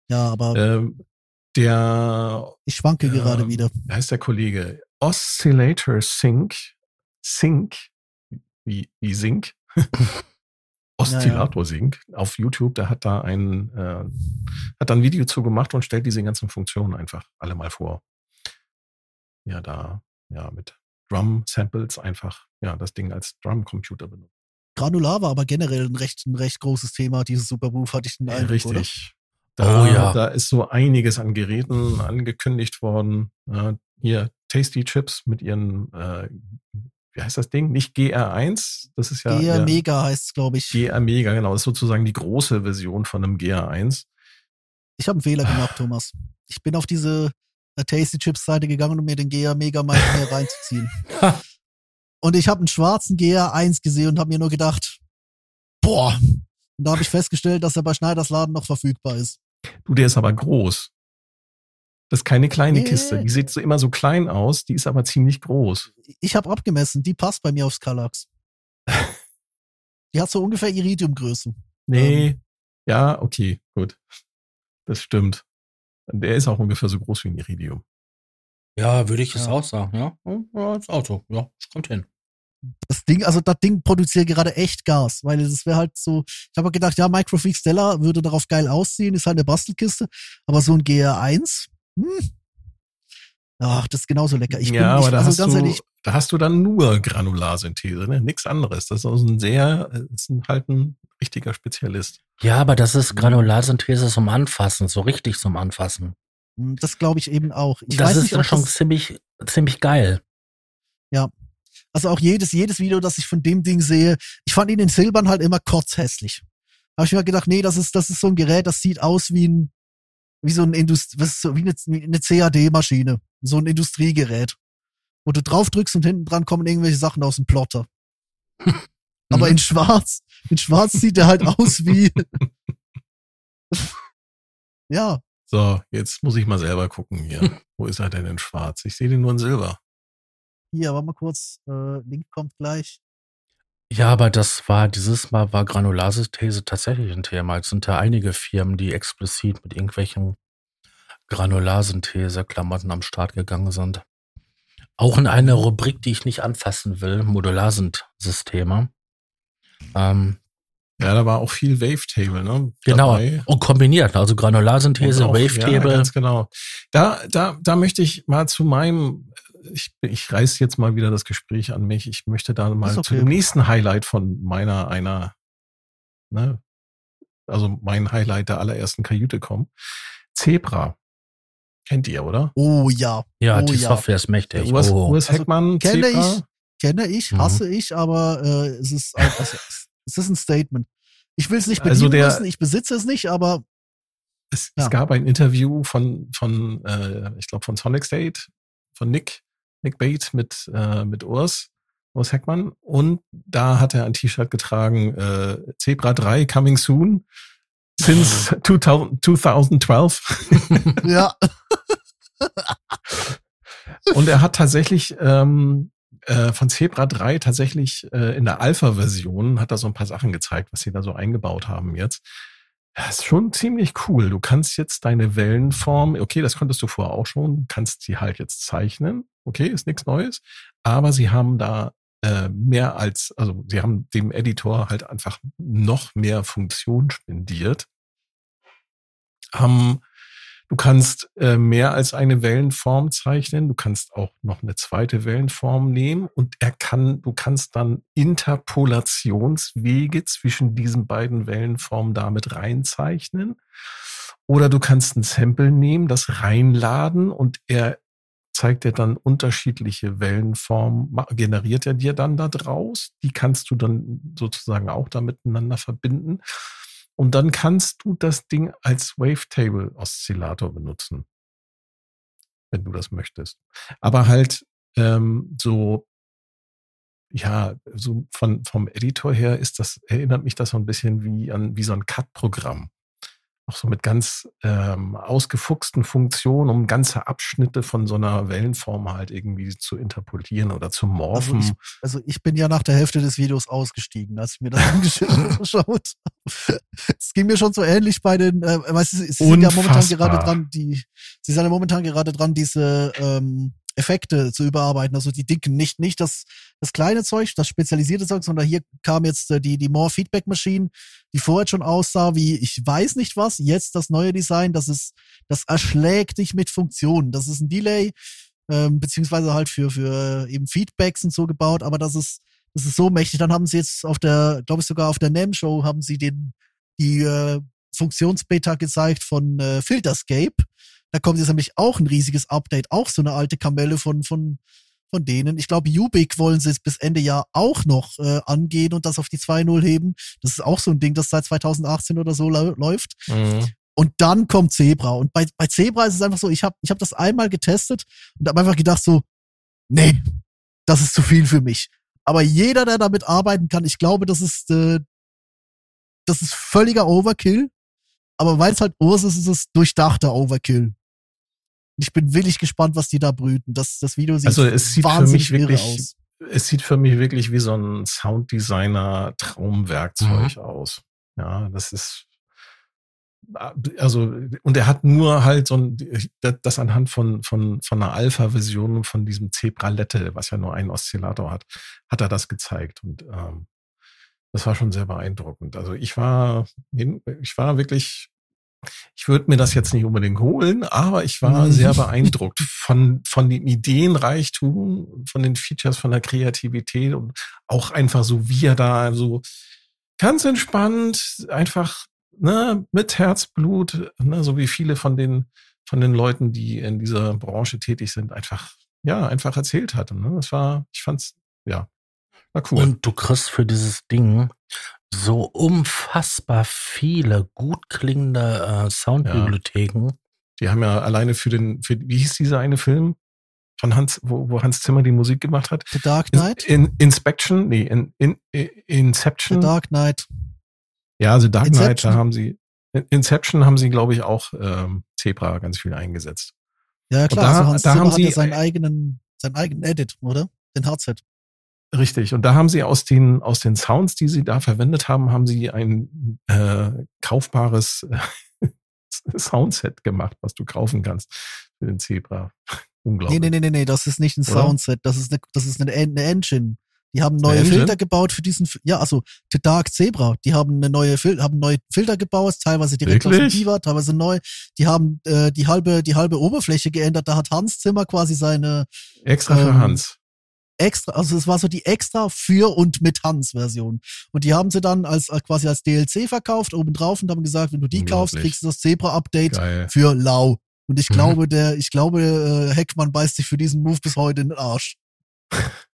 Ja, aber Ähm, der, ich schwanke ja. gerade wieder. wie heißt der Kollege? Oscillator Sync. Sync. Wie, wie Sync. Oszillator Sync auf YouTube, der hat da ein, äh, hat da ein Video zu gemacht und stellt diese ganzen Funktionen einfach alle mal vor. Ja, da, ja, mit Drum-Samples einfach, ja, das Ding als Drum-Computer benutzt. Granular war aber generell ein recht, ein recht großes Thema. Dieses Supermove hatte ich den Eindruck, oder? richtig. Da, Oh ja. da ist so einiges an Geräten angekündigt worden. Äh, hier Tasty Chips mit ihren, äh, wie heißt das Ding? Nicht GR1, das ist ja GR Mega heißt es, glaube ich. GR Mega, genau. Das ist sozusagen die große Version von einem GR1. Ich habe einen Fehler gemacht, Thomas. Ich bin auf diese äh, Tasty Chips Seite gegangen, um mir den GR Mega mal reinzuziehen. Und ich habe einen schwarzen GR1 gesehen und habe mir nur gedacht, boah. Und da habe ich festgestellt, dass er bei Schneiders Laden noch verfügbar ist. Du, der ist aber groß. Das ist keine kleine Nee. Kiste. Die sieht so immer so klein aus, die ist aber ziemlich groß. Ich habe abgemessen, die passt bei mir aufs Kallax. Die hat so ungefähr Iridiumgröße. Nee. Ähm. ja, okay, gut. Das stimmt. Der ist auch ungefähr so groß wie ein Iridium. ja, würde ich es Ja. auch sagen, ja. Ja, das Auto, ja, das kommt hin. Das Ding, also das Ding produziert gerade echt Gas, weil das wäre halt so, ich habe gedacht, ja, Microfreak Stella würde darauf geil aussehen, ist halt eine Bastelkiste, aber so ein GR1, hm, ach, das ist genauso lecker. Ich bin, ja, aber ich, da, also hast ganz du, ehrlich, da hast du dann nur Granularsynthese, ne? Nichts anderes. Das ist also ein sehr, das ist ein- halt ein richtiger Spezialist. Ja, aber das ist Granularsynthese zum Anfassen, so richtig zum Anfassen. hm, das glaube ich eben auch. Ich das weiß ist nicht, dann schon das, ziemlich, ziemlich geil. also auch jedes, jedes Video, das ich von dem Ding sehe, ich fand ihn in Silbern halt immer kotzhässlich. Habe ich mir gedacht, nee, das ist, das ist so ein Gerät, das sieht aus wie ein, wie so ein Indust was so, wie eine, eine CAD-Maschine. So ein Industriegerät. Wo du drauf drückst und hinten dran kommen irgendwelche Sachen aus dem Plotter. Aber Mhm. in schwarz, in schwarz sieht er halt aus wie, ja, So, jetzt muss ich mal selber gucken hier. Wo ist er denn in schwarz? Ich sehe den nur in silber. Hier, warte mal kurz. Äh, Link kommt gleich. Ja, aber das war, dieses Mal war Granularsynthese tatsächlich ein Thema. Es sind ja einige Firmen, die explizit mit irgendwelchen Granularsynthese-Klamotten am Start gegangen sind. Auch in einer Rubrik, die ich nicht anfassen will, Modularsysteme. Ähm, Ja, da war auch viel Wavetable, ne? genau. Dabei. Und kombiniert, also Granularsynthese, auch- Ja, Wavetable. ganz genau. Da, da, da möchte ich mal zu meinem, ich, ich reiß jetzt mal wieder das Gespräch an mich. Ich möchte da mal Ist zu okay. dem nächsten Highlight von meiner, einer, ne, also mein Highlight der allerersten Kajüte kommen. Zebra. Kennt ihr, oder? Oh ja, ja, oh die ja. Software ist mächtig. Urs, oh. Urs Also, Heckmann, kenne Zebra. ich. kenne ich, Mhm. hasse ich, aber äh, es ist ein, also, es ist ein Statement. Ich will es nicht Also bedienen der- müssen, ich besitze es nicht, aber Es, Ja. es gab ein Interview von, von äh, ich glaube, von Sonic State, von Nick, Nick Bate mit, äh, mit Urs, Urs Heckmann. Und da hat er ein T-Shirt getragen, äh, Zebra 3 coming soon. Since 2000, 2012. ja, Und er hat tatsächlich ähm, äh, von Zebra 3 tatsächlich äh, in der Alpha-Version hat er so ein paar Sachen gezeigt, was sie da so eingebaut haben jetzt. Das ist schon ziemlich cool. Du kannst jetzt deine Wellenform, okay, das konntest du vorher auch schon, kannst sie halt jetzt zeichnen. Okay, ist nichts Neues. Aber sie haben da äh, mehr als, also sie haben dem Editor halt einfach noch mehr Funktion spendiert. Haben Du kannst äh, mehr als eine Wellenform zeichnen. Du kannst auch noch eine zweite Wellenform nehmen und er kann, du kannst dann Interpolationswege zwischen diesen beiden Wellenformen damit reinzeichnen. Oder du kannst ein Sample nehmen, das reinladen und er zeigt dir dann unterschiedliche Wellenformen, generiert er dir dann da draus. Die kannst du dann sozusagen auch da miteinander verbinden. Und dann kannst du das Ding als Wavetable-Oszillator benutzen. Wenn du das möchtest. Aber halt ähm, so, ja, so von, vom Editor her ist das, erinnert mich das so ein bisschen wie an wie so ein Cut-Programm. Auch so mit ganz ähm, ausgefuchsten Funktionen, um ganze Abschnitte von so einer Wellenform halt irgendwie zu interpolieren oder zu also morphen. ich, also ich bin ja nach der Hälfte des Videos ausgestiegen, als ich mir das angeschaut habe. Es ging mir schon so ähnlich bei den, äh, weißt du, sie sind ja momentan gerade dran, die, sie sind ja momentan gerade dran, diese ähm, Effekte zu überarbeiten, also die dicken, nicht, nicht das, das kleine Zeug, das spezialisierte Zeug, sondern hier kam jetzt äh, die, die More Feedback Machine, die vorher schon aussah wie, ich weiß nicht was, jetzt das neue Design, das ist, das erschlägt dich mit Funktionen. Das ist ein Delay, ähm, beziehungsweise halt für, für eben Feedbacks und so gebaut, aber das ist, das ist so mächtig. Dann haben sie jetzt auf der, glaube ich sogar auf der NAM-Show haben sie den, die äh, Funktionsbeta gezeigt von äh, Filterscape. Da kommt jetzt nämlich auch ein riesiges Update, auch so eine alte Kamelle von, von, von denen. Ich glaube, Ubik wollen sie jetzt bis Ende Jahr auch noch äh, angehen und das auf die 2.0 heben. Das ist auch so ein Ding, das seit 2018 oder so läuft. Mhm. Und dann kommt Zebra. Und bei, bei Zebra ist es einfach so, ich habe ich hab das einmal getestet und habe einfach gedacht so, nee, das ist zu viel für mich. Aber jeder, der damit arbeiten kann, ich glaube, das ist, äh, das ist völliger Overkill. Aber weil es halt Urs ist, ist es durchdachter Overkill. Ich bin willig gespannt, was die da brüten. Das, das Video sieht, Also es sieht für wahnsinnig mich irre wirklich, aus. es sieht für mich wirklich wie so ein Sounddesigner Traumwerkzeug aus. Ja, das ist also und er hat nur halt so ein das das anhand von von von einer Alpha-Version von diesem Zebralette, was ja nur einen Oszillator hat, hat er das gezeigt und ähm, das war schon sehr beeindruckend. Also ich war ich war wirklich ich würde mir das jetzt nicht unbedingt holen, aber ich war Mhm. sehr beeindruckt von, von dem Ideenreichtum, von den Features, von der Kreativität und auch einfach so, wie er da so ganz entspannt, einfach ne, mit Herzblut, ne, so wie viele von den, von den Leuten, die in dieser Branche tätig sind, einfach, ja, einfach erzählt hat. Ne? Das war, ich fand's, ja, war cool. Und du kriegst für dieses Ding so unfassbar viele gut klingende äh, Soundbibliotheken. Die haben ja alleine für den, für, wie hieß dieser eine Film von Hans, wo, wo Hans Zimmer die Musik gemacht hat? The Dark Knight? In, Inspection, nee, in, in, in The Inception. Dark Knight. ja, also Dark Knight, Inception. da haben sie, In Inception haben sie, glaube ich, auch ähm, Zebra ganz viel eingesetzt. Ja, klar, da- also Hans da Zimmer haben hat sie- ja seinen eigenen, seinen eigenen Edit, oder? Den Hardset. Richtig. Und da haben sie aus den, aus den Sounds, die sie da verwendet haben, haben sie ein äh, kaufbares äh, Soundset gemacht, was du kaufen kannst für den Zebra. Unglaublich. Nee, nee, nee, nee, nee, das ist nicht ein Oder? Soundset, das ist eine, das ist eine, eine Engine. Die haben neue Engine? Filter gebaut für diesen, ja, also The Dark Zebra, die haben eine neue Fil haben neue Filter gebaut, teilweise direkt aus Wirklich? dem Diva, teilweise neu. Die haben äh, die halbe die halbe Oberfläche geändert, da hat Hans Zimmer quasi seine Extra für ähm, Hans. Extra, also es war so die extra für und mit Hans Version. Und die haben sie dann als äh, quasi als DLC verkauft obendrauf und haben gesagt, wenn du die kaufst, kriegst du das Zebra Update Geil. für lau. Und ich Mhm. glaube, der, ich glaube, äh, Heckmann beißt sich für diesen Move bis heute in den Arsch.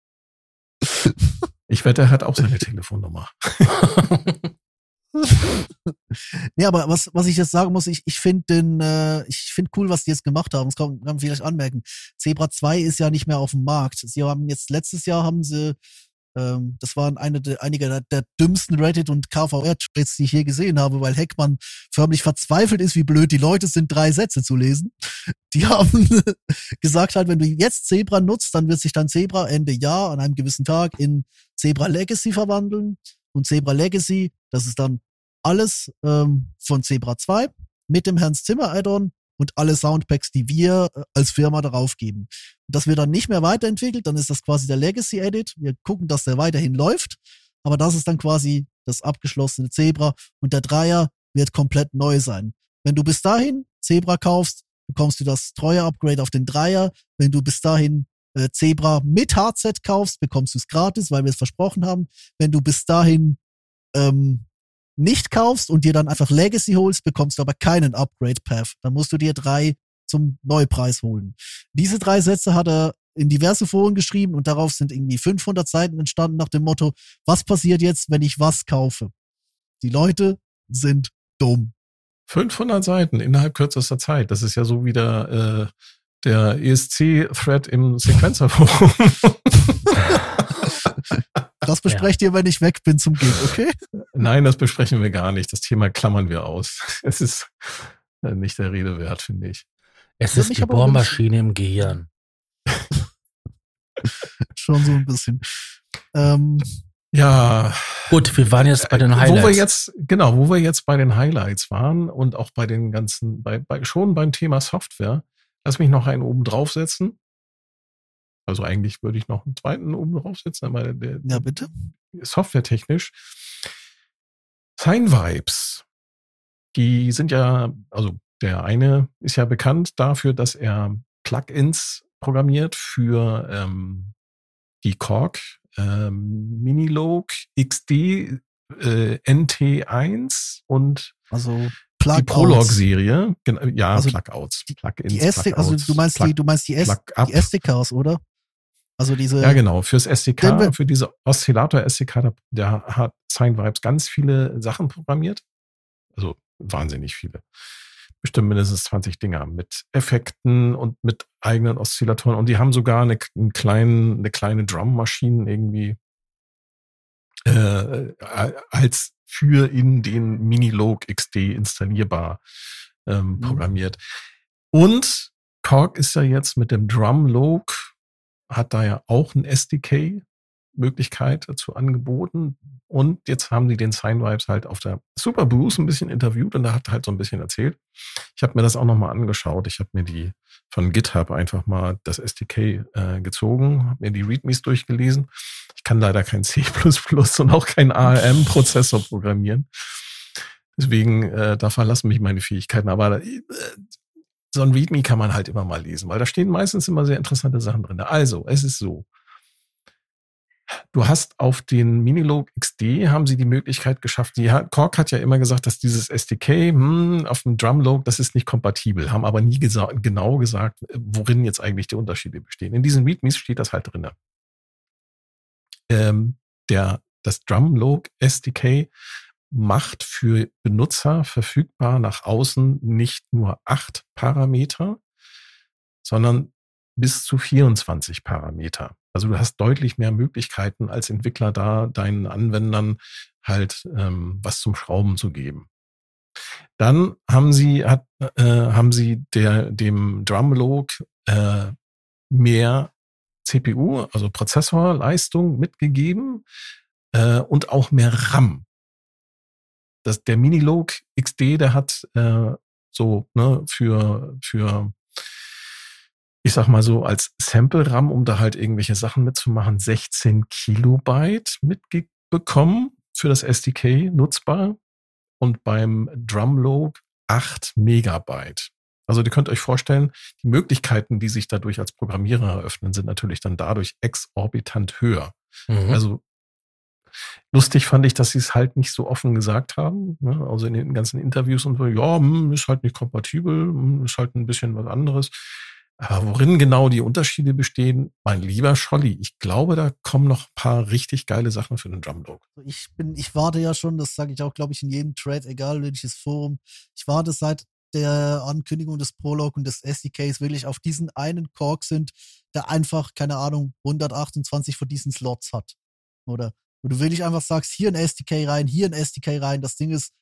Ich wette, er hat auch seine Telefonnummer. nee, aber was, was ich jetzt sagen muss, ich, ich finde den, äh, ich finde cool, was die jetzt gemacht haben. Das kann, kann man vielleicht anmerken. Zebra 2 ist ja nicht mehr auf dem Markt. Sie haben jetzt letztes Jahr haben sie, ähm, das waren eine der, einige der, der dümmsten Reddit und KVR-Trades, die ich je gesehen habe, weil Heckmann förmlich verzweifelt ist, wie blöd die Leute sind, drei Sätze zu lesen. Die haben gesagt halt, wenn du jetzt Zebra nutzt, dann wird sich dein Zebra Ende Jahr an einem gewissen Tag in Zebra Legacy verwandeln. Und Zebra Legacy, das ist dann alles ähm, von Zebra 2 mit dem Hans Zimmer Add-on und alle Soundpacks, die wir äh, als Firma darauf geben. Das wird dann nicht mehr weiterentwickelt, dann ist das quasi der Legacy Edit. Wir gucken, dass der weiterhin läuft, aber das ist dann quasi das abgeschlossene Zebra und der Dreier wird komplett neu sein. Wenn du bis dahin Zebra kaufst, bekommst du das treue Upgrade auf den Dreier. Wenn du bis dahin äh, Zebra mit Hardset kaufst, bekommst du es gratis, weil wir es versprochen haben. Wenn du bis dahin ähm, nicht kaufst und dir dann einfach Legacy holst, bekommst du aber keinen Upgrade Path. Dann musst du dir drei zum Neupreis holen. Diese drei Sätze hat er in diverse Foren geschrieben und darauf sind irgendwie 500 Seiten entstanden nach dem Motto, was passiert jetzt, wenn ich was kaufe? Die Leute sind dumm. 500 Seiten innerhalb kürzester Zeit. Das ist ja so wie der, äh, der ESC-Thread im Sequencer-Forum. Das besprecht ihr, wenn ich weg bin zum Gig, okay? Nein, das besprechen wir gar nicht. Das Thema klammern wir aus. Es ist äh, nicht der Rede wert, finde ich. Es ist die Bohrmaschine im Gehirn. Schon so ein bisschen. Ähm, Ja, Gut, wir waren jetzt bei den Äh, Highlights. Wo wir jetzt, genau, wo wir jetzt bei den Highlights waren und auch bei den ganzen, bei, bei schon beim Thema Software, lass mich noch einen oben draufsetzen. Also eigentlich würde ich noch einen zweiten oben draufsetzen, aber der, ja, bitte. softwaretechnisch. Sign Vibes, die sind ja, also der eine ist ja bekannt dafür, dass er Plugins programmiert für ähm, die Korg ähm, Minilog XD äh, NT1 und Also die Plugouts. Prolog-Serie. Gen- Ja, Also Plugouts. Plugins, Die SD, also du meinst die, Plug- du meinst die, S, die SDKs, oder? Also diese, Ja, genau. Fürs SDK, für diese Oszillator-SDK, da, der hat Sign Vibes ganz viele Sachen programmiert. Also wahnsinnig viele. Bestimmt mindestens 20 Dinger mit Effekten und mit eigenen Oszillatoren. Und die haben sogar eine, einen kleinen, eine kleine Drummaschine irgendwie äh, als für in den Minilog XD installierbar ähm, Mhm. programmiert. Und Korg ist ja jetzt mit dem Drumlog hat da ja auch ein SDK-Möglichkeit dazu angeboten. Und jetzt haben sie den Sign Vibes halt auf der Super Boost ein bisschen interviewt und da hat halt so ein bisschen erzählt. Ich habe mir das auch nochmal angeschaut. Ich habe mir die von GitHub einfach mal das SDK äh, gezogen, habe mir die Readmes durchgelesen. Ich kann leider kein C++ und auch kein ARM-Prozessor programmieren. Deswegen, äh, da verlassen mich meine Fähigkeiten. Aber äh, so ein README kann man halt immer mal lesen, weil da stehen meistens immer sehr interessante Sachen drin. Also, es ist so. Du hast auf den Minilog XD haben sie die Möglichkeit geschafft. Die hat, Korg hat ja immer gesagt, dass dieses SDK hm, auf dem Drumlog, das ist nicht kompatibel, haben aber nie gesa genau gesagt, worin jetzt eigentlich die Unterschiede bestehen. In diesen READMEs steht das halt drin. Ähm, der, das Drumlog SDK macht für Benutzer verfügbar nach außen nicht nur acht Parameter, sondern bis zu 24 Parameter. Also du hast deutlich mehr Möglichkeiten als Entwickler da, deinen Anwendern halt ähm, was zum Schrauben zu geben. Dann haben sie, hat, äh, haben sie der, dem Drumlog äh, mehr CPU, also Prozessorleistung mitgegeben äh, und auch mehr RAM. Das, der Minilog XD, der hat äh, so ne, für, für ich sag mal so, als Sample-RAM, um da halt irgendwelche Sachen mitzumachen, 16 Kilobyte mitbekommen für das SDK nutzbar und beim Drumlog 8 Megabyte. Also ihr könnt euch vorstellen, die Möglichkeiten, die sich dadurch als Programmierer eröffnen, sind natürlich dann dadurch exorbitant höher. Mhm. Also lustig fand ich, dass sie es halt nicht so offen gesagt haben. Ne? Also in den ganzen Interviews und so, ja, hm, ist halt nicht kompatibel, hm, ist halt ein bisschen was anderes. Aber worin genau die Unterschiede bestehen, mein lieber Scholli, ich glaube, da kommen noch ein paar richtig geile Sachen für den Drumlog. Ich bin, ich warte ja schon, das sage ich auch, glaube ich, in jedem Thread, egal welches Forum. Ich warte seit der Ankündigung des Prolog und des SDKs wirklich auf diesen einen Kork sind, der einfach, keine Ahnung, 128 von diesen Slots hat. Oder wo du wirklich einfach sagst, hier ein SDK rein, hier ein SDK rein, das Ding ist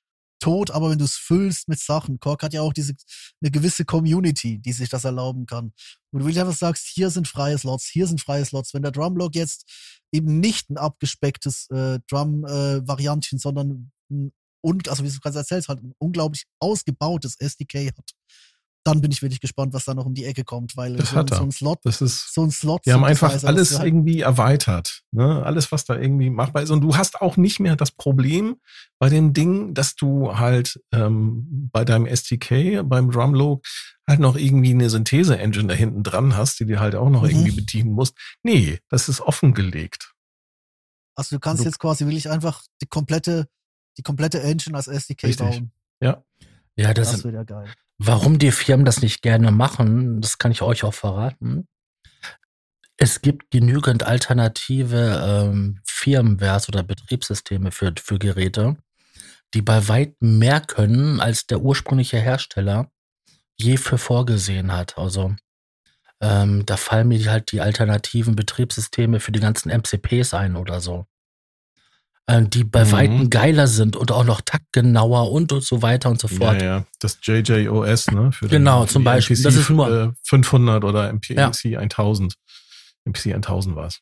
tot, aber wenn du es füllst mit Sachen, Kork hat ja auch diese eine gewisse Community, die sich das erlauben kann. Und du wirklich einfach sagst, hier sind freie Slots, hier sind freie Slots. Wenn der Drumlog jetzt eben nicht ein abgespecktes äh, Drum-Variantchen, äh, sondern ein, und, also wie du gerade erzählst, halt ein unglaublich ausgebautes SDK hat, dann bin ich wirklich gespannt, was da noch um die Ecke kommt, weil das so, hat er. so ein Slot, das ist, so ein Slot. Wir haben einfach alles halt- irgendwie erweitert, ne? Alles, was da irgendwie machbar ist. Und du hast auch nicht mehr das Problem bei dem Ding, dass du halt ähm, bei deinem SDK, beim Drumlog, halt noch irgendwie eine Synthese-Engine da hinten dran hast, die du halt auch noch Mhm. irgendwie bedienen musst. Nee, das ist offengelegt. Also du kannst Du- jetzt quasi wirklich einfach die komplette, die komplette Engine als SDK Richtig. bauen. Ja. Ja, das, Das wird ja geil. Warum die Firmen das nicht gerne machen, das kann ich euch auch verraten. Es gibt genügend alternative ähm, Firmwares oder Betriebssysteme für, für Geräte, die bei weitem mehr können, als der ursprüngliche Hersteller je für vorgesehen hat. Also ähm, da fallen mir halt die alternativen Betriebssysteme für die ganzen MCPs ein oder so. Ähm, die bei Mhm. weitem geiler sind und auch noch taktgenauer und, und so weiter und so fort. Ja, ja. Das JJOS, ne? Genau, zum Beispiel. MPC, Das ist nur- äh, 500 oder MPC 1000. MPC 1000 war es.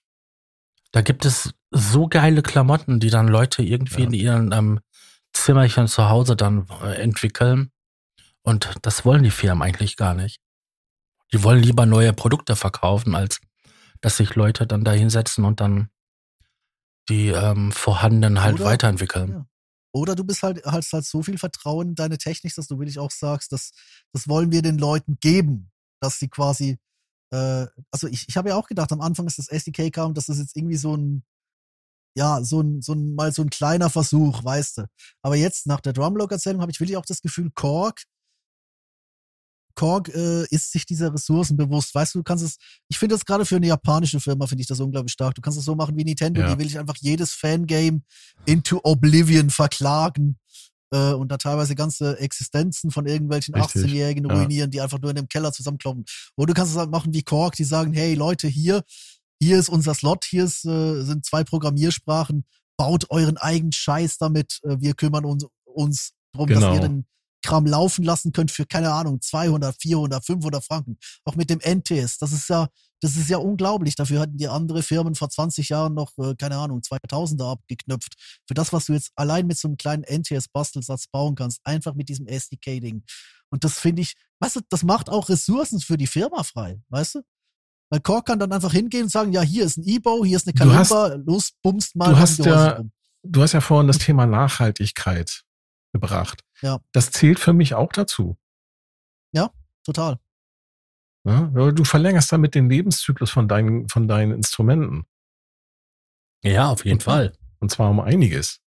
Da gibt es so geile Klamotten, die dann Leute irgendwie Ja. in ihren ähm, Zimmerchen zu Hause dann äh, entwickeln. Und das wollen die Firmen eigentlich gar nicht. Die wollen lieber neue Produkte verkaufen, als dass sich Leute dann da hinsetzen und dann die ähm, vorhandenen halt Oder- weiterentwickeln. Ja. Oder du bist halt, hast halt so viel Vertrauen in deine Technik, dass du wirklich auch sagst, dass, das wollen wir den Leuten geben, dass sie quasi, äh, also ich, ich habe ja auch gedacht, am Anfang, als das SDK kam, dass das jetzt irgendwie so ein, ja, so ein, so ein, mal so ein kleiner Versuch, weißt du. Aber jetzt, nach der Drumlog-Erzählung, habe ich wirklich auch das Gefühl, Korg, Korg äh, ist sich dieser Ressourcen bewusst. Weißt du, du kannst es, ich finde das gerade für eine japanische Firma, finde ich das unglaublich stark. Du kannst es so machen wie Nintendo, Ja. die will ich einfach jedes Fangame into Oblivion verklagen äh, und da teilweise ganze Existenzen von irgendwelchen Richtig, 18-Jährigen ja. ruinieren, die einfach nur in dem Keller zusammenkloppen. Oder du kannst es halt machen wie Korg, die sagen, hey Leute, hier, hier ist unser Slot, hier ist, äh, sind zwei Programmiersprachen, baut euren eigenen Scheiß damit, äh, wir kümmern uns, uns drum, dass Genau. ihr den Kram laufen lassen könnt für, keine Ahnung, 200, 400, 500 Franken. Auch mit dem NTS, das ist ja, das ist ja unglaublich. Dafür hatten die andere Firmen vor 20 Jahren noch, äh, keine Ahnung, 2000er abgeknüpft. Für das, was du jetzt allein mit so einem kleinen NTS-Bastelsatz bauen kannst, einfach mit diesem SDK-Ding. Und das finde ich, weißt du, das macht auch Ressourcen für die Firma frei, weißt du? Weil Core kann dann einfach hingehen und sagen, ja, hier ist ein E-Bow, hier ist eine Kalimba, los, bumst mal du hast ja- rum. Du hast ja vorhin das Thema Nachhaltigkeit gebracht. Ja. Das zählt für mich auch dazu. Total. Ne? Weil Du verlängerst damit den Lebenszyklus von deinen, von deinen Instrumenten. Ja, auf jeden Okay. Fall. Und zwar um einiges.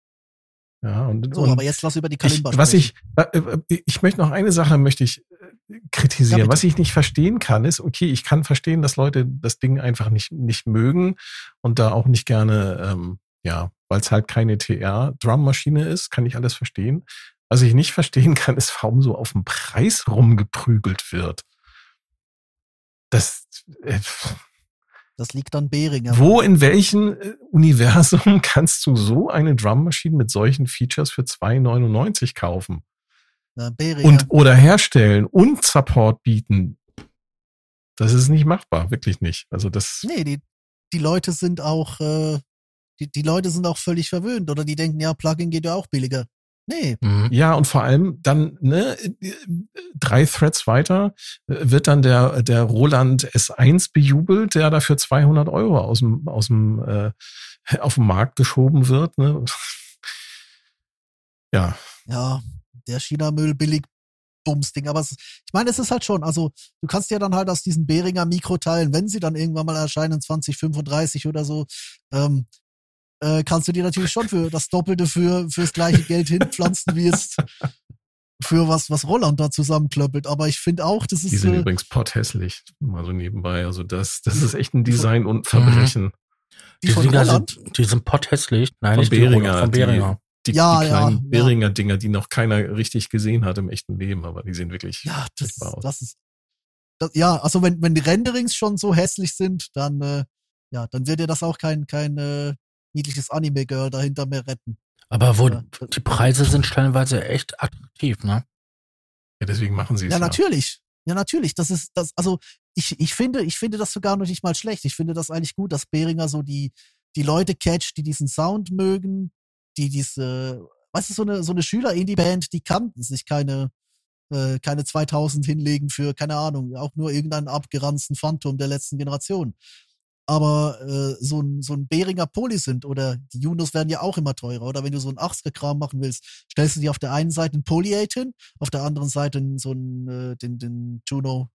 Ja, und, So, und aber jetzt lass über die ich, Kalimba was sprechen. ich, äh, äh, ich möchte noch eine Sache möchte ich äh, Ja, kritisieren. bitte. was ich nicht verstehen kann, ist, okay, ich kann verstehen, dass Leute das Ding einfach nicht, nicht mögen und da auch nicht gerne, ähm, ja, weil es halt keine TR-Drum-Maschine ist, kann ich alles verstehen. Was ich nicht verstehen kann, ist, warum so auf dem Preis rumgeprügelt wird. Das, äh, Das liegt an Behringer. wo in welchem äh, Universum kannst du so eine Drummaschine mit solchen Features für 2,99 kaufen? Ja, Behringer. und oder herstellen und Support bieten. Das ist nicht machbar, wirklich nicht. Also das nee, die, die Leute sind auch, äh, die, die Leute sind auch völlig verwöhnt oder die denken, ja, Plugin geht ja auch billiger. Nee, Mhm. Ja, und vor allem dann, ne, drei Threads weiter äh, wird dann der, der Roland S1 bejubelt, der dafür 200 Euro aus dem, aus dem, äh, auf den Markt geschoben wird, ne. Ja, ja, der China-Müll billig Bumsding. Aber es, ich meine, es ist halt schon, also du kannst ja dann halt aus diesen Behringer Mikroteilen, wenn sie dann irgendwann mal erscheinen, 2035 oder so, ähm, äh, kannst du dir natürlich schon für das Doppelte für fürs gleiche Geld hinpflanzen, wie es für was, was Roland da zusammenklöppelt. Aber ich finde auch, das die ist sind äh, übrigens potthässlich, mal so nebenbei. Also das, das ist echt ein Design und Verbrechen. die Die, von Dinger Roland. sind, die sind potthässlich. Nein, Von nicht Behringer, die von die- Behringer. Die, Ja, die ja, kleinen ja. Beringer Dinger, die noch keiner richtig gesehen hat im echten Leben, aber die sehen wirklich Ja, das, aus. das ist. Das, ja, also wenn, wenn die Renderings schon so hässlich sind, dann, äh, ja, dann wird dir das auch kein, kein äh, niedliches Anime-Girl dahinter mehr retten. Aber wo Ja. die Preise sind stellenweise echt attraktiv, ne? Ja, deswegen machen sie es Ja, ja. natürlich. Ja, natürlich. Das ist, das, also ich, ich finde, ich finde das sogar noch nicht mal schlecht. Ich finde das eigentlich gut, dass Behringer so die, die Leute catcht, die diesen Sound mögen, die diese, weißt du, so eine, so eine Schüler-Indie-Band, die kann sich keine, äh, keine 2000 hinlegen für, keine Ahnung, auch nur irgendeinen abgeranzten Phantom der letzten Generation. Aber äh, so ein, so ein Behringer Polysynth oder die Junos werden ja auch immer teurer. Oder wenn du so ein 80er-Kram machen willst, stellst du dir auf der einen Seite einen Poly 8 hin, auf der anderen Seite so einen, äh, den, den Juno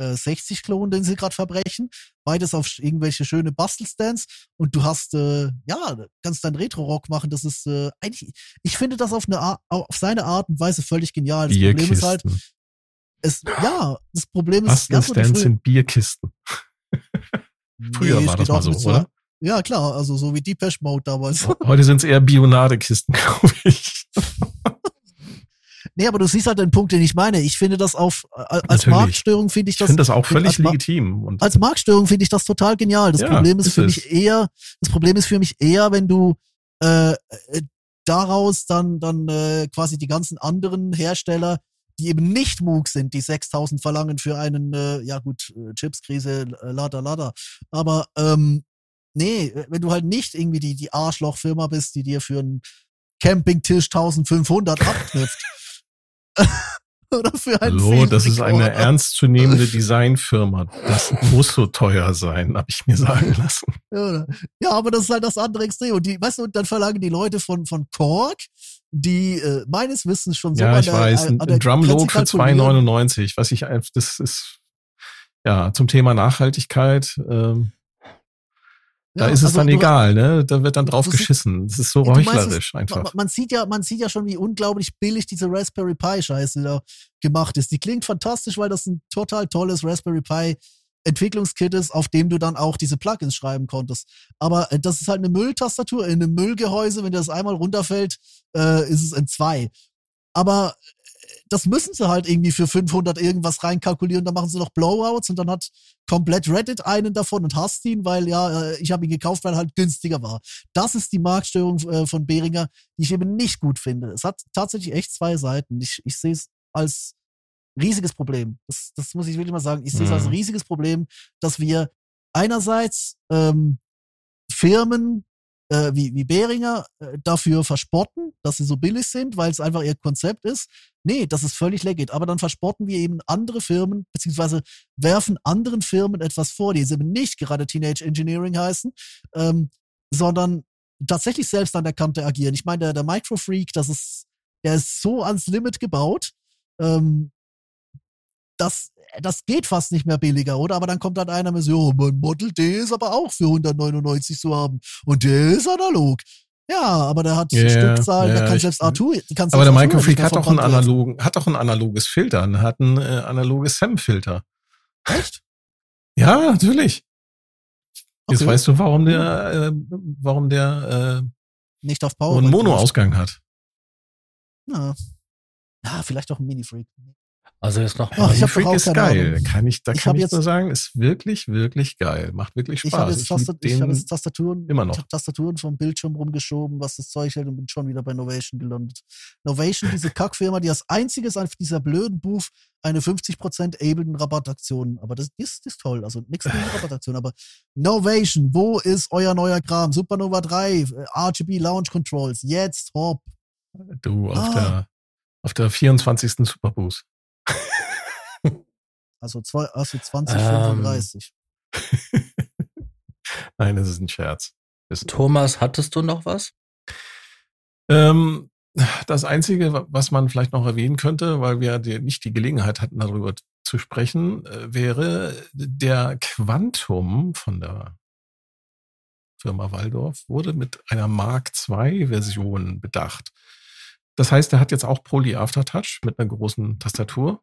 äh, 60-Klon, den sie gerade verbrechen. Beides auf irgendwelche schöne Bastelstands. Und du hast, äh, ja, kannst deinen Retro-Rock machen. Das ist äh, eigentlich, ich finde das auf, eine Art, auf seine Art und Weise völlig genial. Das Problem ist halt, es, ja, das Problem ist, ja, so Bastelstands sind Bierkisten. Früher Nee, war das mal so, oder? Ja, klar, also so wie Depeche Mode damals. Heute sind es eher Bionadekisten, glaube ich. Nee, aber du siehst halt den Punkt, den ich meine. Ich finde das auf, äh, als Natürlich. Marktstörung finde ich Ich das, finde das auch völlig als legitim. Und als Marktstörung finde ich das total genial. Das Ja, Problem ist, ist für es. mich eher, das Problem ist für mich eher, wenn du äh, äh, daraus dann dann äh, quasi die ganzen anderen Hersteller, die eben nicht Moog sind, die 6000 verlangen für einen, äh, ja gut, äh, Chipskrise, äh, lada lada. Aber ähm, nee, äh, wenn du halt nicht irgendwie die die Arschlochfirma bist, die dir für einen Campingtisch 1500 abknüpft. Oder für einen Hallo, das ist eine ernstzunehmende Designfirma. Das muss so teuer sein, habe ich mir sagen lassen. Ja, aber das ist halt das andere Extrem. Und die, weißt du, und dann verlangen die Leute von, von Korg, die äh, meines Wissens schon so ja, an ich der, weiß, ein, ein Drumload für Grenze kalkulieren. 2,99, was ich einfach, das ist, ja, zum Thema Nachhaltigkeit, ähm, da Ja, ist es also dann egal, ne? Da wird dann drauf geschissen. Das ist so Ja, du meinst heuchlerisch Man, einfach. man sieht ja, man sieht ja schon, wie unglaublich billig diese Raspberry Pi Scheiße da gemacht ist. Die klingt fantastisch, weil das ein total tolles Raspberry Pi Entwicklungskit ist, auf dem du dann auch diese Plugins schreiben konntest. Aber äh, das ist halt eine Mülltastatur in einem Müllgehäuse. Wenn dir das einmal runterfällt, äh, ist es ein 2. Aber äh, das müssen sie halt irgendwie für 500 irgendwas reinkalkulieren. Dann machen sie noch Blowouts und dann hat komplett Reddit einen davon und hasst ihn, weil ja, äh, ich habe ihn gekauft, weil er halt günstiger war. Das ist die Marktstörung von Behringer, die ich eben nicht gut finde. Es hat tatsächlich echt zwei Seiten. Ich, ich sehe es als riesiges Problem. Das, das muss ich wirklich mal sagen. Ich sehe es als Mhm. riesiges Problem, dass wir einerseits ähm, Firmen äh, wie, wie Behringer äh, dafür verspotten, dass sie so billig sind, weil es einfach ihr Konzept ist. Nee, das ist völlig legit. Aber dann verspotten wir eben andere Firmen, beziehungsweise werfen anderen Firmen etwas vor, die eben nicht gerade Teenage Engineering heißen, ähm, sondern tatsächlich selbst an der Kante agieren. Ich meine, der, der Microfreak, das ist, der ist so ans Limit gebaut, ähm, das, das geht fast nicht mehr billiger, oder? Aber dann kommt dann einer mit so, oh, mein Model D ist aber auch für 199 zu haben. Und der ist analog. Ja, aber der hat Ja, Stückzahlen, ja, der kann selbst Artur. die kann Aber der selbst Microfreak hat doch einen analogen, hat doch ein analoges Filter, und hat ein äh, analoges SAM-Filter. Echt? Ja, natürlich. Jetzt Okay. weißt du, warum der, äh, warum der Nicht auf äh, Power. einen Mono-Ausgang hat. Ja. ja, vielleicht auch ein Mini-Freak. Also jetzt noch. Ach, ich Freak ist geil. Ahnung. Kann ich, da Ich kann ich jetzt- nur sagen, ist wirklich, wirklich geil. Macht wirklich Ich habe Spaß. jetzt, lieb ich hab jetzt Tastaturen, immer noch. Ich habe Tastaturen vom Bildschirm rumgeschoben, was das Zeug hält und bin schon wieder bei Novation gelandet. Novation, diese Kackfirma, die als einziges auf dieser blöden Booth eine 50% Ableton Rabattaktion. Aber das, das ist toll. Also nichts gegen Rabattaktion. Aber Novation, wo ist euer neuer Kram? Supernova 3, äh, RGB Launch Controls, jetzt hopp. Du auf Ah. der auf der 24. Superboost. Also, zwei, also Ähm. 2035. Nein, das ist ein Scherz. Ist, Thomas, hattest du noch was? ähm, das Einzige, wa- was man vielleicht noch erwähnen könnte, weil wir die, nicht die Gelegenheit hatten, darüber zu sprechen, äh, wäre der Quantum von der Firma Waldorf wurde mit einer Mark II Version bedacht. Das heißt, er hat jetzt auch Poly Aftertouch mit einer großen Tastatur,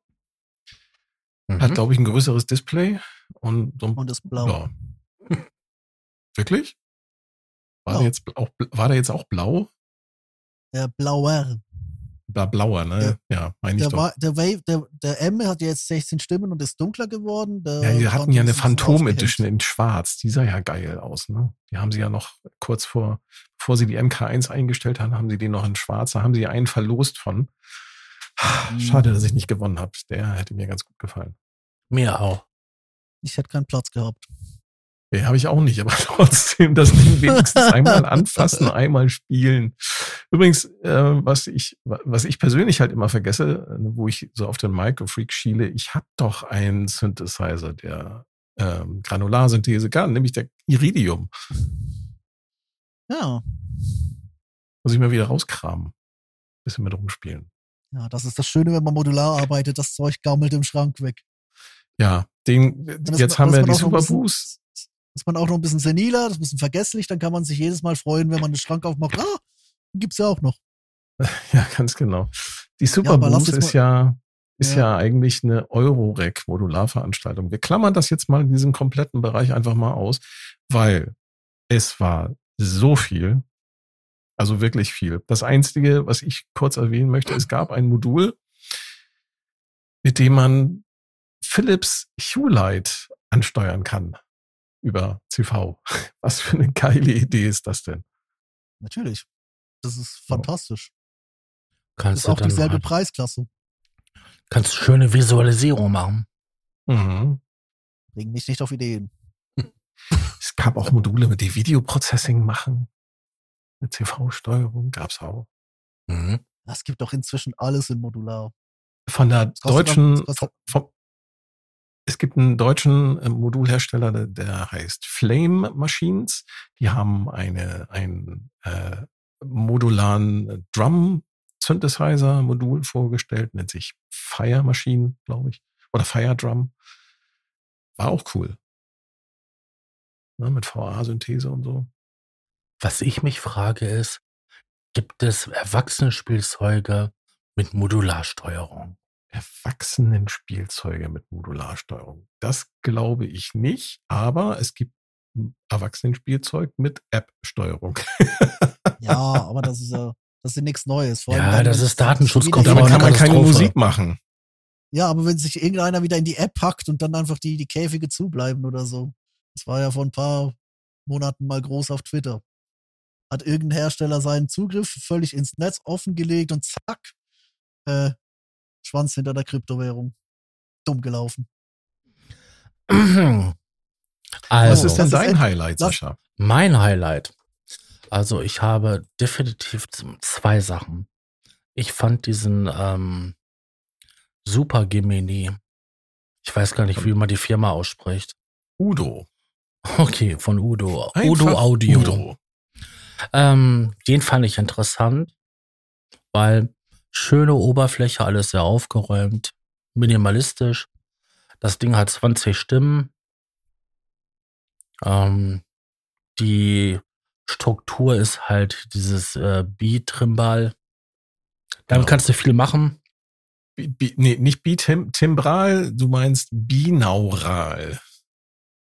hat, Mhm. glaube ich, ein größeres Display und so ein Und ist blau. Ja. Wirklich? War, Ja. der jetzt auch, war der jetzt auch blau? Der blauer. Bla, blauer, ne? Ja, meine ich Der, doch. war, der, Wave, der, der M hat ja jetzt 16 Stimmen und ist dunkler geworden. Der ja, die hatten ja eine Phantom. Edition in schwarz. Die sah ja geil aus, ne? Die haben sie ja noch kurz vor, bevor sie die MK1 eingestellt haben, haben sie die noch in schwarz. Da haben sie ja einen verlost von. Mhm. Schade, dass ich nicht gewonnen habe. Der hätte mir ganz gut gefallen. Mir auch. Ich hätte keinen Platz gehabt. Nee, habe ich auch nicht, aber trotzdem das Ding wenigstens einmal anfassen, einmal spielen. Übrigens, äh, was ich, was ich persönlich halt immer vergesse, wo ich so auf den Microfreak schiele, ich habe doch einen Synthesizer, der ähm, Granularsynthese kann, nämlich der Iridium. Ja. Muss ich mal wieder rauskramen. Bisschen mit rumspielen. Ja, das ist das Schöne, wenn man modular arbeitet. Das Zeug gammelt im Schrank weg. Ja, den, jetzt man- haben wir die Superboost. Ist man auch noch ein bisschen seniler, das ist ein bisschen vergesslich, dann kann man sich jedes Mal freuen, wenn man den Schrank aufmacht. Ah, gibt's ja auch noch. Ja, ganz genau. Die Superboost jetzt ist ja, ist Ja. ja. eigentlich eine Eurorec-Modularveranstaltung. Wir klammern das jetzt mal in diesem kompletten Bereich einfach mal aus, weil es war so viel, also wirklich viel. Das Einzige, was ich kurz erwähnen möchte, es gab ein Modul, mit dem man Philips Hue Light ansteuern kann über CV. Was für eine geile Idee ist das denn? Natürlich. Das ist fantastisch. Das Kannst ist du auch dieselbe mal- Preisklasse. kannst schöne Visualisierung machen. Mhm. Bring mich nicht auf Ideen. Es gab auch Module, mit die Videoprocessing machen. Eine CV-Steuerung gab's auch. Mhm. Es gibt doch inzwischen alles in Modular. Von der deutschen, das? Vom, vom, es gibt einen deutschen äh, Modulhersteller, der, der heißt Flame Machines. Die haben eine, ein äh, modularen Drum Synthesizer Modul vorgestellt, nennt sich Fire Machine, glaube ich. Oder Fire Drum. War auch cool. Ne, mit VA-Synthese und so. Was ich mich frage ist, gibt es Erwachsenenspielzeuge mit Modularsteuerung? Erwachsenenspielzeuge mit Modularsteuerung. Das glaube ich nicht, aber es gibt Erwachsenenspielzeug mit App-Steuerung. Ja, aber das ist ja, das ist ja nichts Neues. Vor allem Ja, das ist wieder- Damit kann man keine. Musik machen. Ja, aber wenn sich irgendeiner wieder in die App packt und dann einfach die, die Käfige zubleiben oder so. Das war ja vor ein paar Monaten mal groß auf Twitter. Hat irgendein Hersteller seinen Zugriff völlig ins Netz offengelegt und zack, äh, Schwanz hinter der Kryptowährung. Dumm gelaufen. Also, Was ist denn ist dein echt- Highlight, Sascha? mein Highlight. Also ich habe definitiv zwei Sachen. Ich fand diesen ähm, Super Gemini. Ich weiß gar nicht, wie man die Firma ausspricht. Udo. Okay, von Udo. Einfach Udo Audio. Udo. Ähm, den fand ich interessant, weil schöne Oberfläche, alles sehr aufgeräumt, minimalistisch. Das Ding hat 20 Stimmen. Ähm, die Struktur ist halt dieses äh, Beat-Trimbal. Damit Genau. kannst du viel machen. Bi, bi, nee, nicht bitim, timbral, du meinst binaural.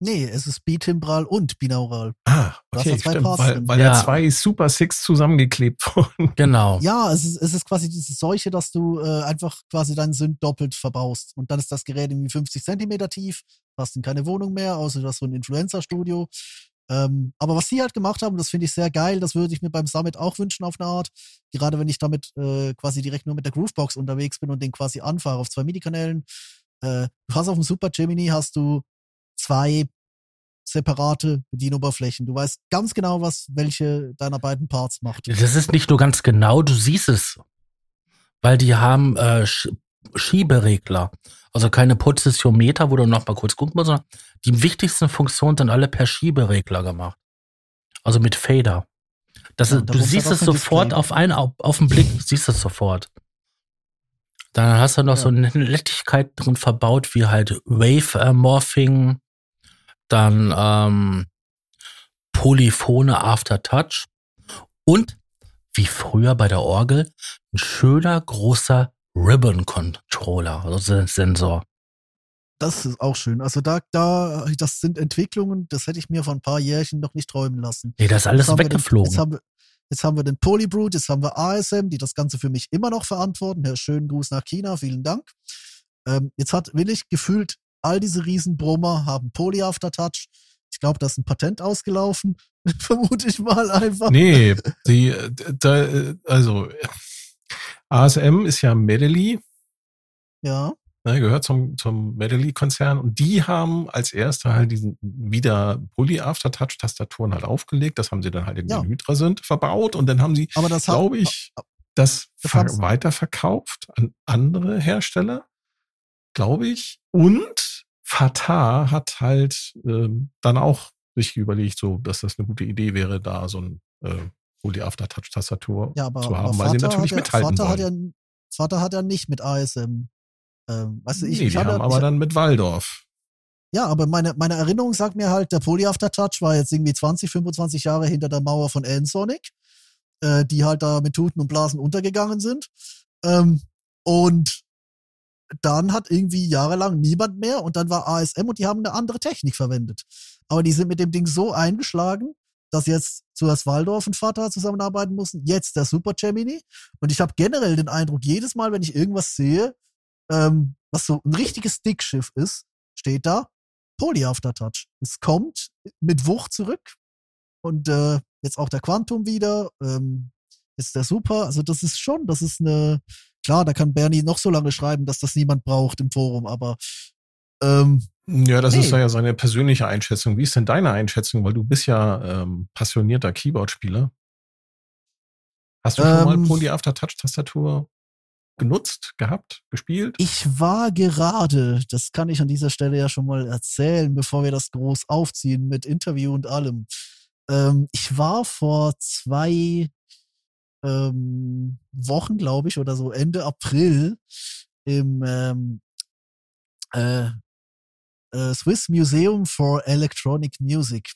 Nee, es ist bitimbral und binaural. Ah, okay, ja zwei stimmt, Parts weil, weil Ja. da zwei Super Six zusammengeklebt wurden. Genau. Ja, es ist, es ist quasi diese Seuche, dass du äh, einfach quasi deinen Sünd doppelt verbaust. Und dann ist das Gerät irgendwie 50 Zentimeter tief, hast dann keine Wohnung mehr, außer du hast so ein Influencer-Studio. Ähm, aber was sie halt gemacht haben, das finde ich sehr geil, das würde ich mir beim Summit auch wünschen auf eine Art. Gerade wenn ich damit äh, quasi direkt nur mit der Groovebox unterwegs bin und den quasi anfahre auf zwei MIDI-Kanälen. Äh, du hast auf dem Super Gemini hast du zwei separate Bedienoberflächen. Du weißt ganz genau, was welche deiner beiden Parts macht. Das ist nicht nur ganz genau, du siehst es. Weil die haben äh, Sch Schieberegler. Also keine Positionmeter, wo du noch mal kurz gucken musst, sondern die wichtigsten Funktionen sind alle per Schieberegler gemacht. Also mit Fader. Das Ja, ist, du siehst es sofort Display. auf einen, auf, auf den Blick, siehst es sofort. Dann hast du noch so eine Nettigkeit drin verbaut, wie halt Wave-Morphing, dann ähm, Polyphone Aftertouch und wie früher bei der Orgel ein schöner großer Ribbon Controller, also Sensor. Das ist auch schön. Also da, da, das sind Entwicklungen, das hätte ich mir vor ein paar Jährchen noch nicht träumen lassen. Nee, das ist alles Jetzt haben wir Den, weggeflogen. jetzt, haben wir, jetzt haben wir den Polybrute, jetzt haben wir ASM, die das Ganze für mich immer noch verantworten. Herr schönen Gruß nach China, vielen Dank. Ähm, jetzt hat Willig gefühlt, all diese Riesenbrummer haben Poly Aftertouch. Ich glaube, da ist ein Patent ausgelaufen, vermute ich mal einfach. Nee, die, da, also ASM ist ja Medley, Ja, ne, gehört zum, zum Medley-Konzern und die haben als erste halt diesen wieder Poly-Aftertouch-Tastaturen halt aufgelegt. Das haben sie dann halt in Ja. den Hydra-Synth verbaut und dann haben sie, das glaube ich, das Das ver haben's- weiterverkauft an andere Hersteller, glaube ich. Und Fatah hat halt ähm, dann auch sich überlegt, so, dass das eine gute Idee wäre, da so ein äh, Poly-Aftertouch-Tastatur ja, aber, zu haben, aber weil sie Vater natürlich hat ja, mithalten Vater wollen. hat ja, Vater hat ja nicht mit ASM. Ähm, weißt du, ich, nee, ich die hatte, haben aber ich, dann mit Waldorf. Ja, aber meine, meine Erinnerung sagt mir halt, der Poly Aftertouch war jetzt irgendwie 20, 25 Jahre hinter der Mauer von N-Sonic, äh, die halt da mit Tuten und Blasen untergegangen sind. Ähm, und dann hat irgendwie jahrelang niemand mehr und dann war ASM und die haben eine andere Technik verwendet. Aber die sind mit dem Ding so eingeschlagen, dass jetzt zuerst Waldorf und Vater zusammenarbeiten mussten, jetzt der Super Gemini. Und ich habe generell den Eindruck, jedes Mal, wenn ich irgendwas sehe, ähm, was so ein richtiges Dickschiff ist, steht da Poly Aftertouch. Es kommt mit Wucht zurück und äh, jetzt auch der Quantum wieder, ähm, ist der Super. Also das ist schon, das ist eine, klar, da kann Bernie noch so lange schreiben, dass das niemand braucht im Forum, aber ähm, Ja, das Nee. ist ja seine persönliche Einschätzung. Wie ist denn deine Einschätzung? Weil du bist ja ähm, passionierter Keyboard-Spieler. Hast du schon mal Ähm. Poly Aftertouch-Tastatur genutzt, gehabt, gespielt? ich war gerade, das kann ich an dieser Stelle ja schon mal erzählen, bevor wir das groß aufziehen mit Interview und allem. Ähm, ich war vor zwei ähm, Wochen, glaube ich, oder so Ende April im ähm, äh, äh, Swiss Museum for Electronic Music.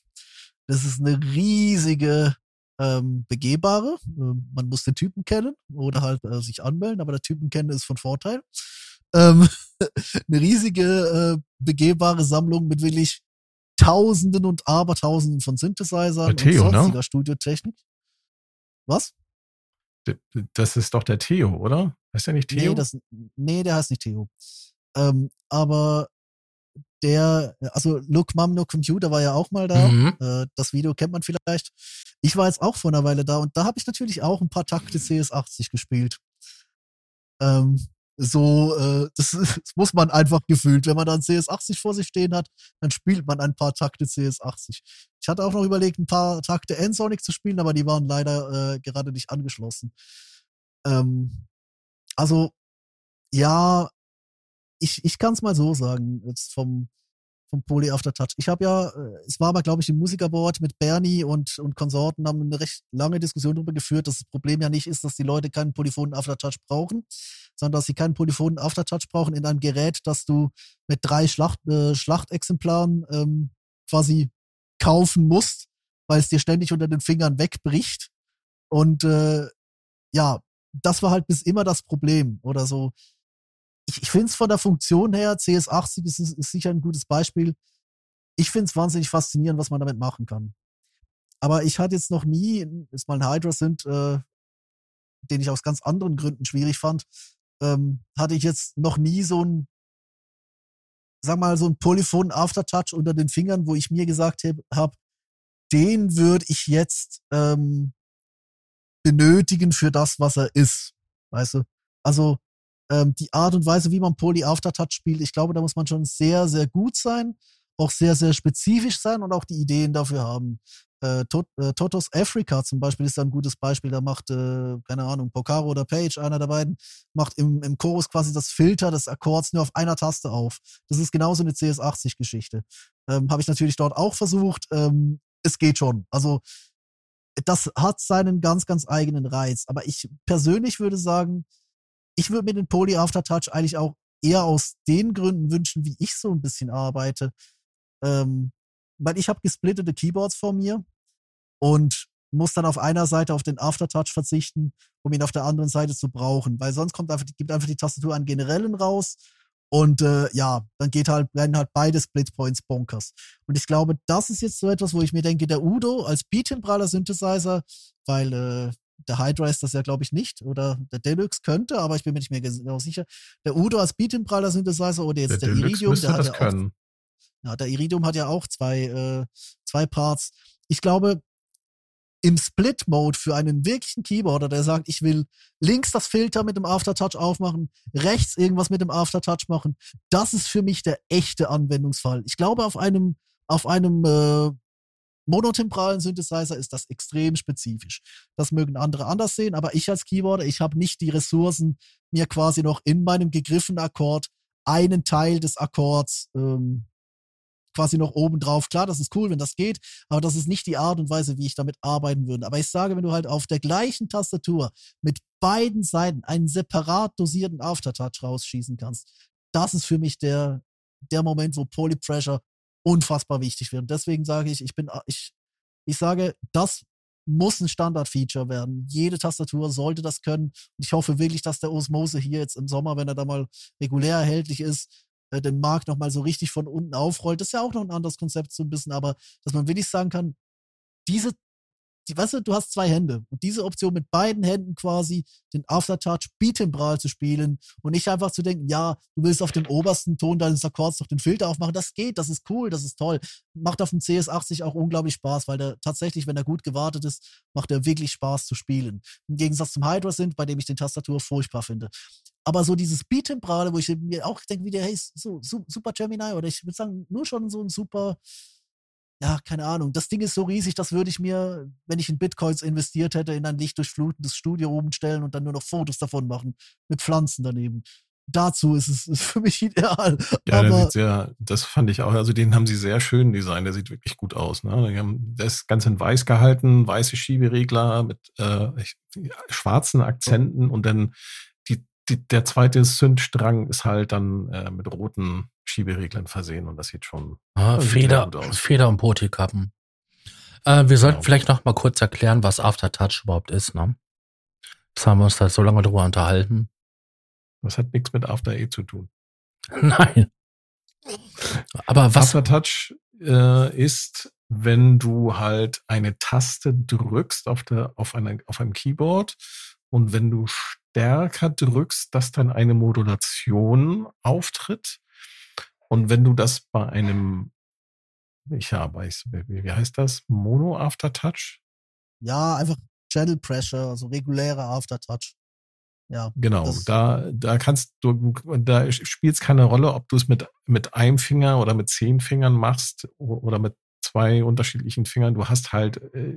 Das ist eine riesige ähm, begehbare. Ähm, man muss den Typen kennen oder halt äh, sich anmelden, aber der Typen kennen ist von Vorteil. Ähm, eine riesige äh, begehbare Sammlung mit wirklich Tausenden und Abertausenden von Synthesizern Theo, und ne? sonstiger Studiotechnik. Was? Das ist doch der Theo, oder? Heißt der nicht Theo? Nee, das, nee, der heißt nicht Theo. Ähm, aber der, also Look Mom No Computer war ja auch mal da. Mhm. Äh, das Video kennt man vielleicht. Ich war jetzt auch vor einer Weile da und da habe ich natürlich auch ein paar Takte CS80 gespielt. Ähm, so, äh, das, das muss man einfach gefühlt. Wenn man dann CS80 vor sich stehen hat, dann spielt man ein paar Takte CS80. Ich hatte auch noch überlegt, ein paar Takte N-Sonic zu spielen, aber die waren leider äh, gerade nicht angeschlossen. Ähm, also, ja, ich, ich kann es mal so sagen, jetzt vom, vom Poly After Touch. Ich habe ja, äh, es war aber, glaube ich, im Musikerboard mit Bernie und, und Konsorten haben eine recht lange Diskussion darüber geführt, dass das Problem ja nicht ist, dass die Leute keinen polyphonen Aftertouch brauchen, sondern dass sie keinen polyphonen Aftertouch brauchen in einem Gerät, das du mit drei Schlacht, äh, Schlachtexemplaren ähm, quasi kaufen musst, weil es dir ständig unter den Fingern wegbricht. Und äh, ja, das war halt bis immer das Problem oder so. Ich, ich finde es von der Funktion her, CS80 ist, ist sicher ein gutes Beispiel. ich finde es wahnsinnig faszinierend, was man damit machen kann. Aber ich hatte jetzt noch nie, ist mal ein Hydra sind, äh, den ich aus ganz anderen Gründen schwierig fand, ähm, hatte ich jetzt noch nie so ein, sag mal, so ein Polyphon Aftertouch unter den Fingern, wo ich mir gesagt habe, den würde ich jetzt ähm, benötigen für das, was er ist. Weißt du? Also ähm, die Art und Weise, wie man Poly Aftertouch spielt, ich glaube, da muss man schon sehr, sehr gut sein, auch sehr, sehr spezifisch sein und auch die Ideen dafür haben. Äh, Tot, äh, Totos Africa zum Beispiel ist da ein gutes Beispiel. Da macht, äh, keine Ahnung, Pocaro oder Page, einer der beiden, macht im, im Chorus quasi das Filter des Akkords nur auf einer Taste auf. Das ist genauso eine CS80-Geschichte. Ähm, Habe ich natürlich dort auch versucht. Ähm, es geht schon. Also das hat seinen ganz, ganz eigenen Reiz. Aber ich persönlich würde sagen, ich würde mir den Poly Aftertouch eigentlich auch eher aus den Gründen wünschen, wie ich so ein bisschen arbeite. Ähm, weil ich habe gesplittete Keyboards vor mir und muss dann auf einer Seite auf den Aftertouch verzichten, um ihn auf der anderen Seite zu brauchen, weil sonst kommt einfach, gibt einfach die Tastatur an generellen raus und äh, ja, dann geht halt, werden halt beide Splitpoints bonkers. Und ich glaube, das ist jetzt so etwas, wo ich mir denke, der Udo als Beat-Braller Synthesizer, weil äh, der Hydra ist das ja, glaube ich, nicht. Oder der Deluxe könnte, aber ich bin mir nicht mehr genau sicher. Der Udo als Beat-Braller Synthesizer oder jetzt der, der Iridium, der hat ja auch, ja, der Iridium hat ja auch zwei, äh, zwei Parts. Ich glaube, im Split-Mode für einen wirklichen Keyboarder, der sagt, ich will links das Filter mit dem Aftertouch aufmachen, rechts irgendwas mit dem Aftertouch machen, das ist für mich der echte Anwendungsfall. Ich glaube, auf einem, auf einem äh, monotemporalen Synthesizer ist das extrem spezifisch. Das mögen andere anders sehen, aber ich als Keyboarder, ich habe nicht die Ressourcen, mir quasi noch in meinem gegriffenen Akkord einen Teil des Akkords ähm, quasi noch oben drauf. Klar, das ist cool, wenn das geht, aber das ist nicht die Art und Weise, wie ich damit arbeiten würde. Aber ich sage, wenn du halt auf der gleichen Tastatur mit beiden Seiten einen separat dosierten Aftertouch rausschießen kannst, das ist für mich der, der Moment, wo Polypressure unfassbar wichtig wird. Deswegen sage ich, ich bin, ich, ich sage, das muss ein Standard-Feature werden. Jede Tastatur sollte das können. Und ich hoffe wirklich, dass der Osmose hier jetzt im Sommer, wenn er da mal regulär erhältlich ist, äh, den Markt nochmal so richtig von unten aufrollt. Das ist ja auch noch ein anderes Konzept so ein bisschen, aber dass man wirklich sagen kann, diese, die, weißt du, du hast zwei Hände und diese Option mit beiden Händen quasi den Aftertouch bitembral zu spielen und nicht einfach zu denken, ja, du willst auf dem obersten Ton deines Akkords noch den Filter aufmachen, das geht, das ist cool, das ist toll. Macht auf dem CS80 auch unglaublich Spaß, weil der tatsächlich, wenn er gut gewartet ist, macht er wirklich Spaß zu spielen. Im Gegensatz zum Hydra sind, bei dem ich den Tastatur furchtbar finde. Aber so dieses Beat-Temporale, wo ich mir auch denke, wie der, hey, so, so, super Gemini oder ich würde sagen, nur schon so ein super, ja, keine Ahnung. Das Ding ist so riesig, das würde ich mir, wenn ich in Bitcoins investiert hätte, in ein lichtdurchflutendes Studio oben stellen und dann nur noch Fotos davon machen. Mit Pflanzen daneben. Dazu ist es ist für mich ideal. Ja, Aber, der sehr, das fand ich auch. Also den haben sie sehr schön designt. Der sieht wirklich gut aus. Ne? Die haben das ganz in weiß gehalten, weiße Schieberegler mit äh, schwarzen Akzenten und dann die, der zweite Zündstrang ist halt dann äh, mit roten Schiebereglern versehen und das sieht schon ah, Feder, Feder und Potikappen. Äh, wir sollten genau. vielleicht noch mal kurz erklären, was Aftertouch überhaupt ist. Ne? Das haben wir uns da so lange drüber unterhalten. Das hat nichts mit After E zu tun. Nein. Aber was? Aftertouch äh, ist, wenn du halt eine Taste drückst auf, der, auf, einer, auf einem Keyboard und wenn du stärker drückst, dass dann eine Modulation auftritt. Und wenn du das bei einem, ich habe, wie heißt das? Mono Aftertouch? Ja, einfach Channel Pressure, also reguläre Aftertouch. Ja. Genau, da, da kannst du, da spielt es keine Rolle, ob du es mit, mit einem Finger oder mit zehn Fingern machst oder mit zwei unterschiedlichen Fingern. Du hast halt äh,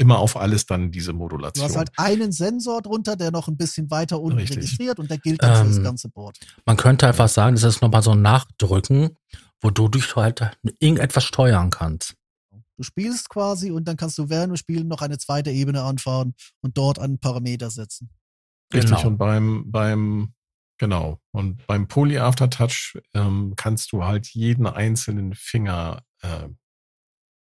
immer auf alles dann diese Modulation. Du hast halt einen Sensor drunter, der noch ein bisschen weiter unten Richtig. registriert und der gilt dann ähm, für das ähm, ganze Board. Man könnte einfach sagen, das ist nochmal so ein Nachdrücken, wodurch du halt irgendetwas steuern kannst. Du spielst quasi und dann kannst du während du Spielen noch eine zweite Ebene anfahren und dort einen Parameter setzen. Richtig, genau. und beim, beim, genau, und beim Poly Aftertouch ähm, kannst du halt jeden einzelnen Finger äh,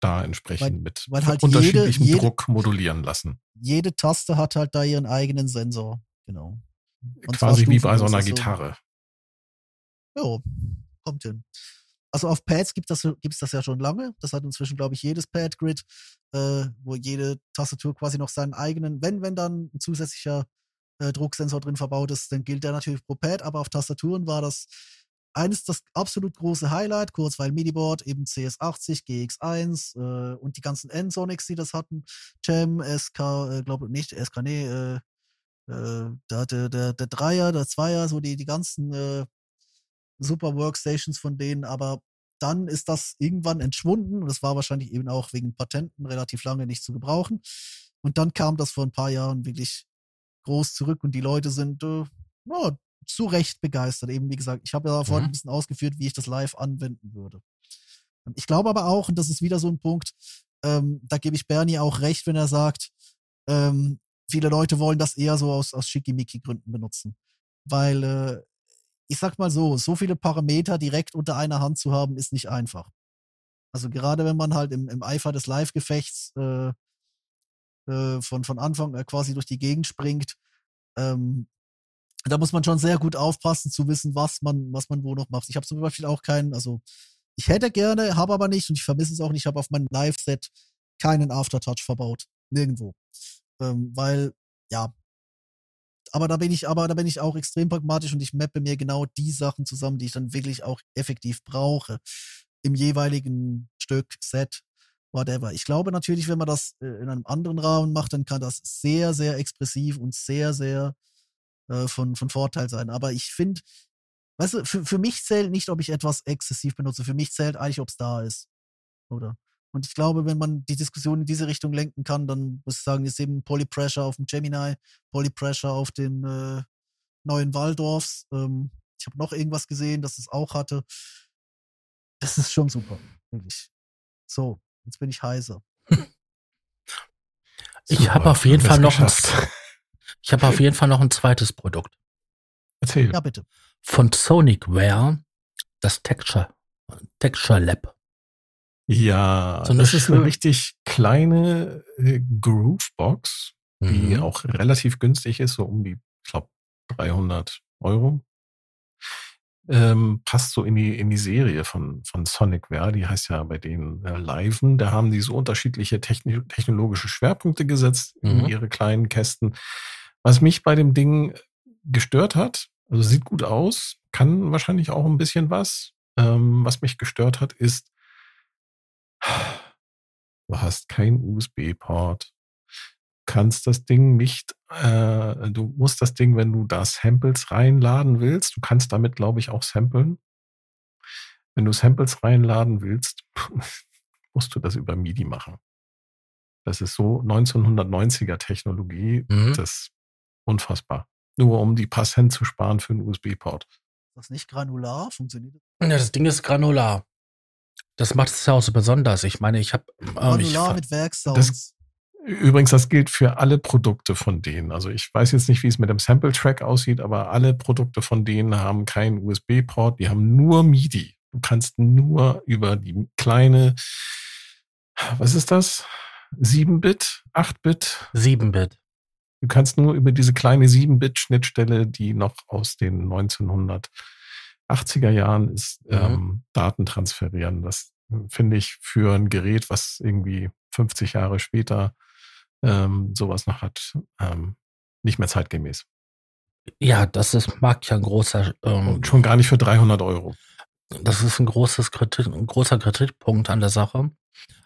da entsprechend weil, mit weil halt unterschiedlichen jede, Druck modulieren lassen. Jede Taste hat halt da ihren eigenen Sensor. Genau. Und Quasi wie bei so einer Gitarre. Ja, kommt hin. also auf Pads gibt es das, gibt's das ja schon lange. Das hat inzwischen, glaube ich, jedes Pad-Grid, äh, wo jede Tastatur quasi noch seinen eigenen, wenn, wenn dann ein zusätzlicher äh, Drucksensor drin verbaut ist, dann gilt der natürlich pro Pad, aber auf Tastaturen war das eines das absolut große Highlight, kurz weil MIDI-Board, eben CS80, GX1 äh, und die ganzen N-Sonics, die das hatten, Jam, SK, äh, glaube nicht, SK, nee, äh, äh, der, der, der, der Dreier, der Zweier, so die, die ganzen äh, super Workstations von denen, aber dann ist das irgendwann entschwunden und es war wahrscheinlich eben auch wegen Patenten relativ lange nicht zu gebrauchen. Und dann kam das vor ein paar Jahren wirklich groß zurück und die Leute sind äh, ja, zu Recht begeistert. Eben wie gesagt, ich habe ja vorhin mhm. ein bisschen ausgeführt, wie ich das live anwenden würde. Ich glaube aber auch, und das ist wieder so ein Punkt, ähm, da gebe ich Bernie auch recht, wenn er sagt, ähm, viele Leute wollen das eher so aus, aus Schickimicki-Gründen benutzen. Weil, äh, ich sag mal so, so viele Parameter direkt unter einer Hand zu haben, ist nicht einfach. Also gerade wenn man halt im, im Eifer des Live-Gefechts äh, äh, von, von Anfang äh, quasi durch die Gegend springt, ähm, da muss man schon sehr gut aufpassen zu wissen, was man, was man wo noch macht. Ich habe zum Beispiel auch keinen, also ich hätte gerne, habe aber nicht und ich vermisse es auch nicht, ich habe auf meinem Live-Set keinen Aftertouch verbaut. Nirgendwo. Ähm, weil, ja, aber da bin ich, aber da bin ich auch extrem pragmatisch und ich mappe mir genau die Sachen zusammen, die ich dann wirklich auch effektiv brauche. Im jeweiligen Stück, Set, whatever. Ich glaube natürlich, wenn man das äh, in einem anderen Rahmen macht, dann kann das sehr, sehr expressiv und sehr, sehr äh, von, von Vorteil sein. Aber ich finde, weißt du, für, für mich zählt nicht, ob ich etwas exzessiv benutze. Für mich zählt eigentlich, ob es da ist. Oder? Und ich glaube, wenn man die Diskussion in diese Richtung lenken kann, dann muss ich sagen, ist eben Polypressure auf dem Gemini, Polypressure auf den äh, neuen Waldorfs. Ähm, ich habe noch irgendwas gesehen, das es auch hatte. Das ist schon super, wirklich. So, jetzt bin ich heiser. Ich habe auf jeden Fall noch ein, ich habe auf jeden Fall noch ein zweites Produkt. Erzähl. Ja, bitte. Von Sonicware, das Texture, Texture Lab. Ja, so das ist eine richtig kleine äh, Groovebox, die mhm. auch relativ günstig ist, so um die, ich glaube, 300 Euro. Ähm, passt so in die, in die Serie von, von Sonicware, die heißt ja bei denen äh, Liven. Da haben die so unterschiedliche techni technologische Schwerpunkte gesetzt mhm. in ihre kleinen Kästen. Was mich bei dem Ding gestört hat, also sieht gut aus, kann wahrscheinlich auch ein bisschen was. Ähm, was mich gestört hat, ist, Du hast keinen USB-Port. Kannst das Ding nicht, äh, du musst das Ding, wenn du da Samples reinladen willst, du kannst damit, glaube ich, auch samplen. Wenn du Samples reinladen willst, musst du das über MIDI machen. Das ist so 1990er Technologie, mhm. das unfassbar. Nur um die paar Cent zu sparen für einen USB-Port. Ist das nicht granular? Funktioniert das? Ja, das Ding ist granular. Das macht es ja auch so besonders. Ich meine, ich habe ähm, ich, mit Werksounds. Übrigens, das gilt für alle Produkte von denen. Also ich weiß jetzt nicht, wie es mit dem Sample-Track aussieht, aber alle Produkte von denen haben keinen USB-Port, die haben nur MIDI. Du kannst nur über die kleine, was ist das? 7-Bit? 8-Bit? 7-Bit. Du kannst nur über diese kleine 7-Bit-Schnittstelle, die noch aus den 1900 80er Jahren ist mhm. ähm, Daten transferieren. Das äh, finde ich für ein Gerät, was irgendwie 50 Jahre später ähm, sowas noch hat, ähm, nicht mehr zeitgemäß. Ja, das ist, mag ja ein großer. Ähm, schon gar nicht für 300 Euro. Das ist ein, großes Kritik, ein großer Kritikpunkt an der Sache.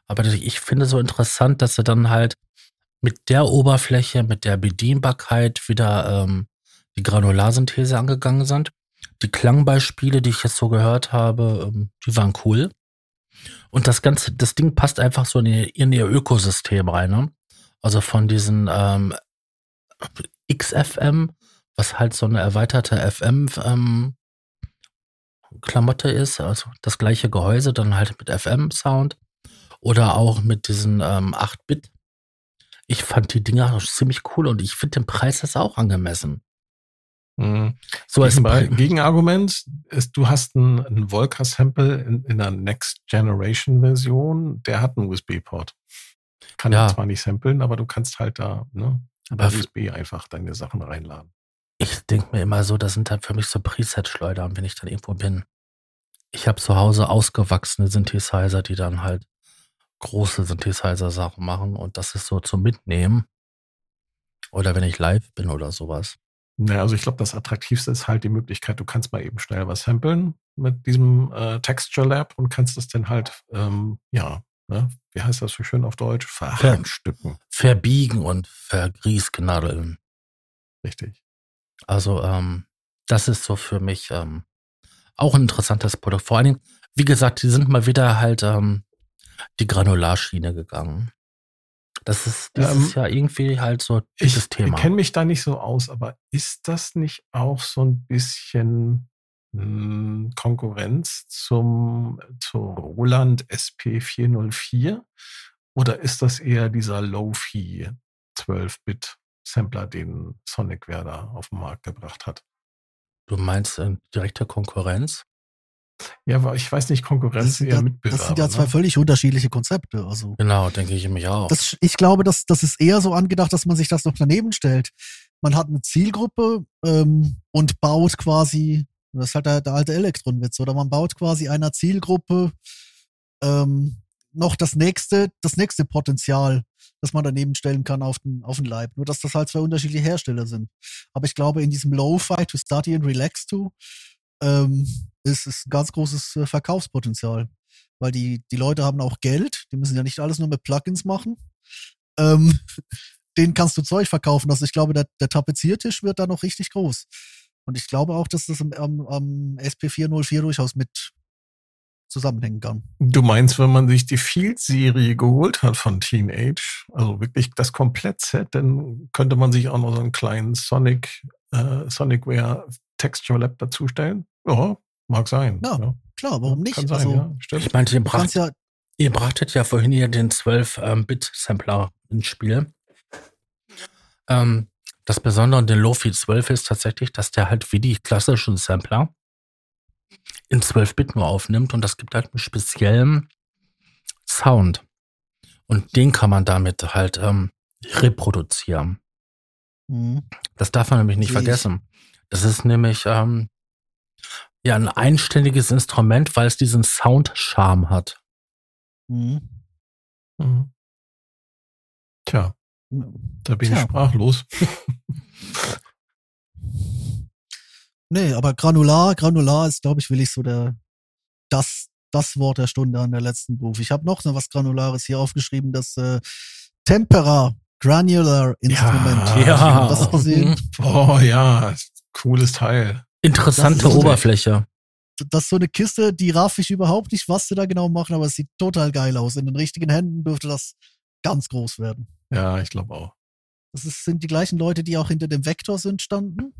Aber ich finde so interessant, dass sie dann halt mit der Oberfläche, mit der Bedienbarkeit wieder ähm, die Granularsynthese angegangen sind die Klangbeispiele, die ich jetzt so gehört habe, ähm, die waren cool. Und das ganze, das Ding passt einfach so in ihr, in ihr Ökosystem rein. Ne? Also von diesen ähm, XFM, was halt so eine erweiterte FM ähm, ist, also das gleiche Gehäuse, dann halt mit FM-Sound oder auch mit diesen ähm, 8-Bit. Ich fand die Dinger ziemlich cool und ich finde den Preis ist auch angemessen. Mhm. So als Gegenargument ist, du hast ein, ein Volca-Sample in, in der Next Generation Version, der hat einen USB-Port. Kann ja. zwar nicht samplen, aber du kannst halt da ne, aber USB einfach deine Sachen reinladen. Ich denke mir immer so, das sind halt für mich so Preset-Schleudern, wenn ich dann irgendwo bin. Ich habe zu Hause ausgewachsene Synthesizer, die dann halt große Synthesizer-Sachen machen und das ist so zum Mitnehmen. Oder wenn ich live bin oder sowas. Naja, also ich glaube, das Attraktivste ist halt die Möglichkeit, du kannst mal eben schnell was samplen mit diesem äh, Texture Lab und kannst das dann halt, ähm, ja, ne, wie heißt das so schön auf Deutsch? Verhackstücken. Verbiegen und vergrießknaddeln. Richtig. Also, ähm, das ist so für mich ähm, auch ein interessantes Produkt. Vor allen Dingen, wie gesagt, die sind mal wieder halt ähm, die Granularschiene gegangen. Das ist dieses Ähm, Jahr irgendwie halt so dieses Ich Thema. kenne mich da nicht so aus, aber ist das nicht auch so ein bisschen mh, Konkurrenz zum, zur Roland SP404? Oder ist das eher dieser Lofi 12-Bit-Sampler, den Sonic Werder auf den Markt gebracht hat? Du meinst äh, direkte Konkurrenz? Ja, aber ich weiß nicht, Konkurrenz eher ja, Mitbewerber. das sind ja zwei ne? völlig unterschiedliche Konzepte. Also Genau, denke ich mich auch. das, ich glaube, das, das ist eher so angedacht, dass man sich das noch daneben stellt. Man hat eine Zielgruppe ähm, und baut quasi, das ist halt der, der alte Elektronwitz, oder man baut quasi einer Zielgruppe ähm, noch das nächste, das nächste Potenzial, das man daneben stellen kann auf den, auf den Leib. Nur dass das halt zwei unterschiedliche Hersteller sind. Aber ich glaube, in diesem Low-Fi to Study and Relax to ähm, ist, ist ein ganz großes äh, Verkaufspotenzial. Weil die, die Leute haben auch Geld, die müssen ja nicht alles nur mit Plugins machen. Ähm, denen kannst du Zeug verkaufen. Also ich glaube, der, der Tapeziertisch wird da noch richtig groß. Und ich glaube auch, dass das am, am, am SP404 durchaus mit zusammenhängen kann. Du meinst, wenn man sich die Field-Serie geholt hat von Teenage, also wirklich das Komplett-Set, dann könnte man sich auch noch so einen kleinen Sonic, äh, Sonicware Texture Lab dazustellen? Ja, mag sein. Ja, Klar, warum nicht? Kann sein, also, ja, stimmt. ich meinte, ihr, bracht, ja, ihr brachtet ja vorhin hier den 12-Bit-Sampler ins Spiel. Ähm, das Besondere an den Lofi 12 ist tatsächlich, dass der halt wie die klassischen Sampler in 12-Bit nur aufnimmt und das gibt halt einen speziellen Sound. Und den kann man damit halt ähm, reproduzieren. Mhm. Das darf man nämlich nicht Sehe ich. Das ist nämlich ähm, ja ein einständiges Instrument, weil es diesen Sound-Charme hat. Mhm. Mhm. Tja, da bin ich Tja. sprachlos. Nee, aber Granular, Granular ist, glaube ich, will ich so der, das, das Wort der Stunde an der letzten Beruf. Ich habe noch so was Granulares hier aufgeschrieben, das äh, Tempera Granular Instrument. Ja. Ja. Das gesehen? Boah, ja, cooles Teil. Interessante Das Oberfläche. Das ist so eine Kiste, die raff ich überhaupt nicht, was sie da genau machen, aber es sieht total geil aus. In den richtigen Händen dürfte das ganz groß werden. Ja, ich glaube auch. Das ist, sind die gleichen Leute, die auch hinter dem Vektor sind, standen.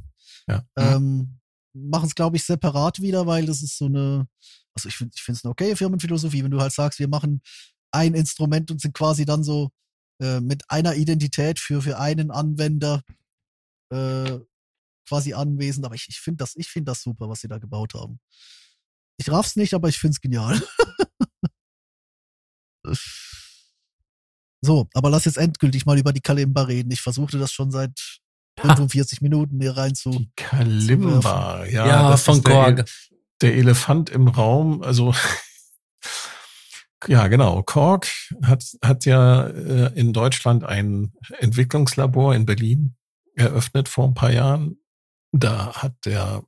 Ja. Ähm, Machen es, glaube ich, separat wieder, weil das ist so eine, also ich finde ich finde es eine okay Firmenphilosophie, wenn du halt sagst, wir machen ein Instrument und sind quasi dann so äh, mit einer Identität für, für einen Anwender äh, quasi anwesend. Aber ich, ich finde das, ich finde das super, was sie da gebaut haben. Ich raff's nicht, aber ich finde es genial. so, aber lass jetzt endgültig mal über die Kalimba reden. Ich versuchte das schon seit 45 Minuten hier rein zu. Die Kalimba, ja, Ja, das von ist der, Korg. der Elefant im Raum, also ja, genau. Korg hat, hat ja äh, in Deutschland ein Entwicklungslabor in Berlin eröffnet vor ein paar Jahren. Da hat der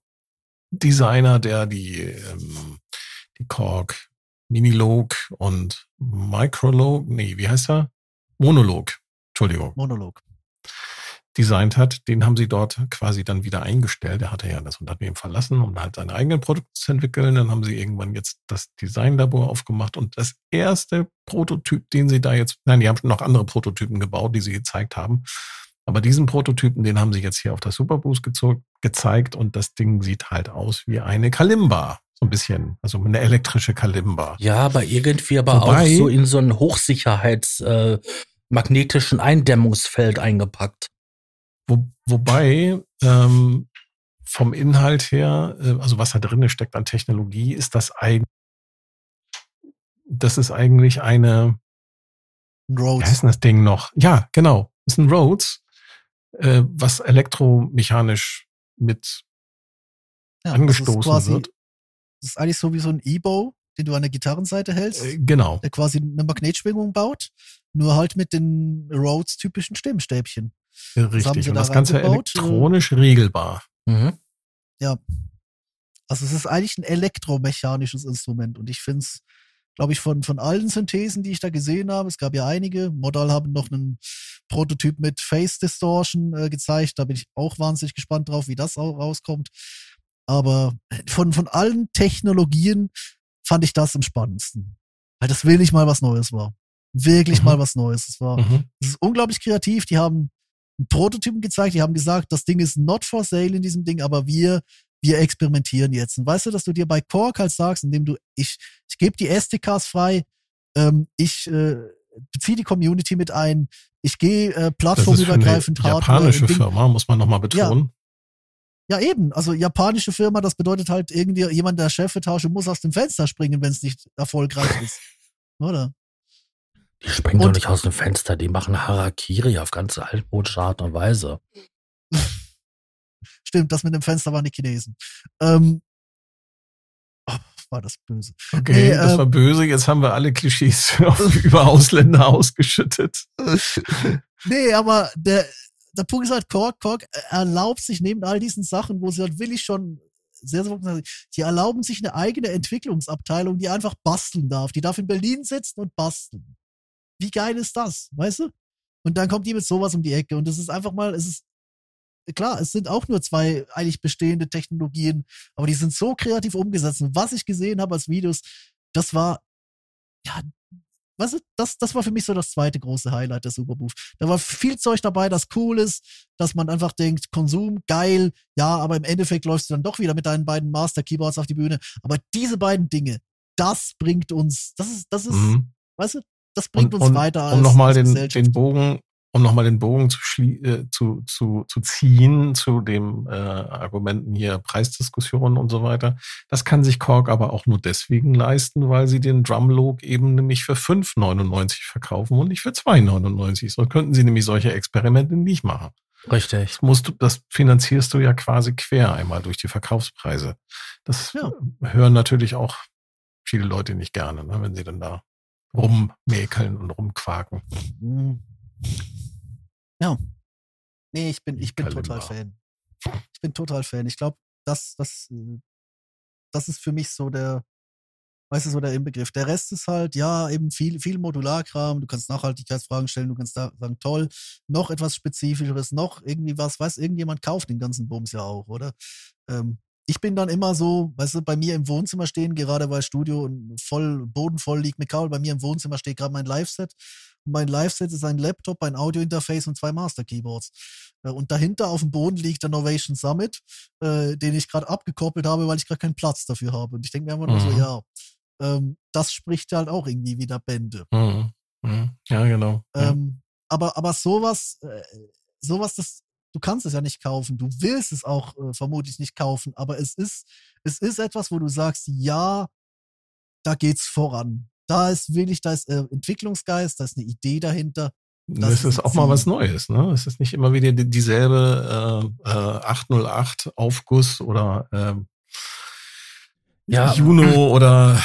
Designer, der die, ähm, die Korg Minilog und Microlog, nee, wie heißt er? Monolog, Entschuldigung Monolog. designt hat, den haben sie dort quasi dann wieder eingestellt. Er hatte ja das Unternehmen verlassen, um halt seine eigenen Produkte zu entwickeln. Dann haben sie irgendwann jetzt das Designlabor aufgemacht und das erste Prototyp, den sie da jetzt, nein, die haben noch andere Prototypen gebaut, die sie gezeigt haben. Aber diesen Prototypen, den haben sie jetzt hier auf der Superboost gezo- gezeigt und das Ding sieht halt aus wie eine Kalimba. So ein bisschen, also eine elektrische Kalimba. Ja, aber irgendwie aber Wobei- auch so in so ein Hochsicherheits äh, magnetischen Eindämmungsfeld eingepackt. Wo, wobei ähm, vom Inhalt her, äh, also was da drin steckt an Technologie, ist das eigentlich, das ist eigentlich eine, wie Rhodes. heißt denn das Ding noch? Ja, genau, ist ein Rhodes, äh, was elektromechanisch mit Ja, das ist angestoßen quasi wird. Das ist eigentlich so wie so ein E-Bow, den du an der Gitarrenseite hältst, Äh, genau. der quasi eine Magnetschwingung baut, nur halt mit den Rhodes-typischen Stimmstäbchen. haben Richtig. sie Und da das Ganze reingebaut? elektronisch regelbar. Mhm. Also es ist eigentlich ein elektromechanisches Instrument und ich finde es, glaube ich, von, von allen Synthesen, die ich da gesehen habe, es gab ja einige, Modal haben noch einen Prototyp mit Face Distortion äh, gezeigt, da bin ich auch wahnsinnig gespannt drauf, wie das auch rauskommt. Aber von, von allen Technologien fand ich das am spannendsten. Weil das wirklich mal was Neues war. Wirklich Mhm. mal was Neues. Es war, Mhm. das ist unglaublich kreativ. Die haben einen Prototypen gezeigt, die haben gesagt, das Ding ist not for sale in diesem Ding, aber wir, wir experimentieren jetzt. Und weißt du, dass du dir bei Korg halt sagst, indem du, ich, ich gebe die SDKs frei, ähm, ich äh, beziehe die Community mit ein, ich gehe äh, Das ist für eine plattformübergreifend japanische Ding- Firma, muss man nochmal betonen. Ja, eben. Also japanische Firma, das bedeutet halt irgendwie jemand der Chefetage muss aus dem Fenster springen, wenn es nicht erfolgreich ist. Oder? Die springen doch Und- nicht aus dem Fenster, die machen Harakiri auf ganz altmodische Art und Weise. Stimmt, das mit dem Fenster waren die Chinesen. Ähm, oh, war das böse. Okay, Nee, das ähm, war böse. Jetzt haben wir alle Klischees über Ausländer ausgeschüttet. Nee, aber der, der Punkt ist halt, Korg, Korg erlaubt sich neben all diesen Sachen, wo sie halt willig schon sehr, sehr, die erlauben sich eine eigene Entwicklungsabteilung, die einfach basteln darf. Die darf in Berlin sitzen und basteln. Wie geil ist das, weißt du? Und dann kommt die mit sowas um die Ecke und es ist einfach mal, es ist, klar, es sind auch nur zwei eigentlich bestehende Technologien, aber die sind so kreativ umgesetzt. Und was ich gesehen habe als Videos, das war, ja, weißt du, das, das war für mich so das zweite große Highlight der Superbooth. Da war viel Zeug dabei, das cool ist, dass man einfach denkt, Konsum, geil, ja, aber im Endeffekt läufst du dann doch wieder mit deinen beiden Master Keyboards auf die Bühne. Aber diese beiden Dinge, das bringt uns, das ist, das ist, Mhm. weißt du, das bringt Und, uns und, weiter als, um nochmal den, den Bogen, um nochmal den Bogen zu, schlie äh, zu, zu, zu ziehen zu dem äh, Argumenten hier Preisdiskussionen und so weiter. Das kann sich Korg aber auch nur deswegen leisten, weil sie den Drumlook eben nämlich für 5,99 verkaufen und nicht für 2,99. So könnten sie nämlich solche Experimente nicht machen. Richtig. Das musst du, das finanzierst du ja quasi quer einmal durch die Verkaufspreise. Das Ja. hören natürlich auch viele Leute nicht gerne, ne, wenn sie dann da rummäkeln und rumquaken. Mhm. Ja. Nee, ich bin, ich bin total. Fan. Ich bin total Fan. Ich glaube, das, das, äh, das ist für mich so der, weißt du, so der Inbegriff. Der Rest ist halt, ja, eben viel, viel Modularkram. Du kannst Nachhaltigkeitsfragen stellen, du kannst da sagen, toll, noch etwas Spezifischeres, noch irgendwie was, weiß, irgendjemand kauft den ganzen Bums ja auch, oder? Ähm, ich bin dann immer so, weißt du, bei mir im Wohnzimmer stehen, gerade weil Studio voll, bodenvoll liegt mit Kabel, bei mir im Wohnzimmer steht gerade mein Live-Set. Mein Live-Set ist ein Laptop, ein Audio-Interface und zwei Master-Keyboards. Äh, Und dahinter auf dem Boden liegt der Novation Summit, äh, den ich gerade abgekoppelt habe, weil ich gerade keinen Platz dafür habe. Und ich denke mir einfach nur so, Mhm. ja, ähm, das spricht halt auch irgendwie wieder Bände. Mhm. Mhm. Ja, genau. Ähm, aber, aber sowas, äh, sowas, das, du kannst es ja nicht kaufen. Du willst es auch äh, vermutlich nicht kaufen, aber es ist, es ist etwas, wo du sagst, ja, da geht's voran. Da ist wirklich, da ist äh, Entwicklungsgeist, da ist eine Idee dahinter. das Das ist auch mal was. Neues, ne? Es ist nicht immer wieder die- dieselbe äh, äh, 808 Aufguss oder ähm, Ja. Juno oder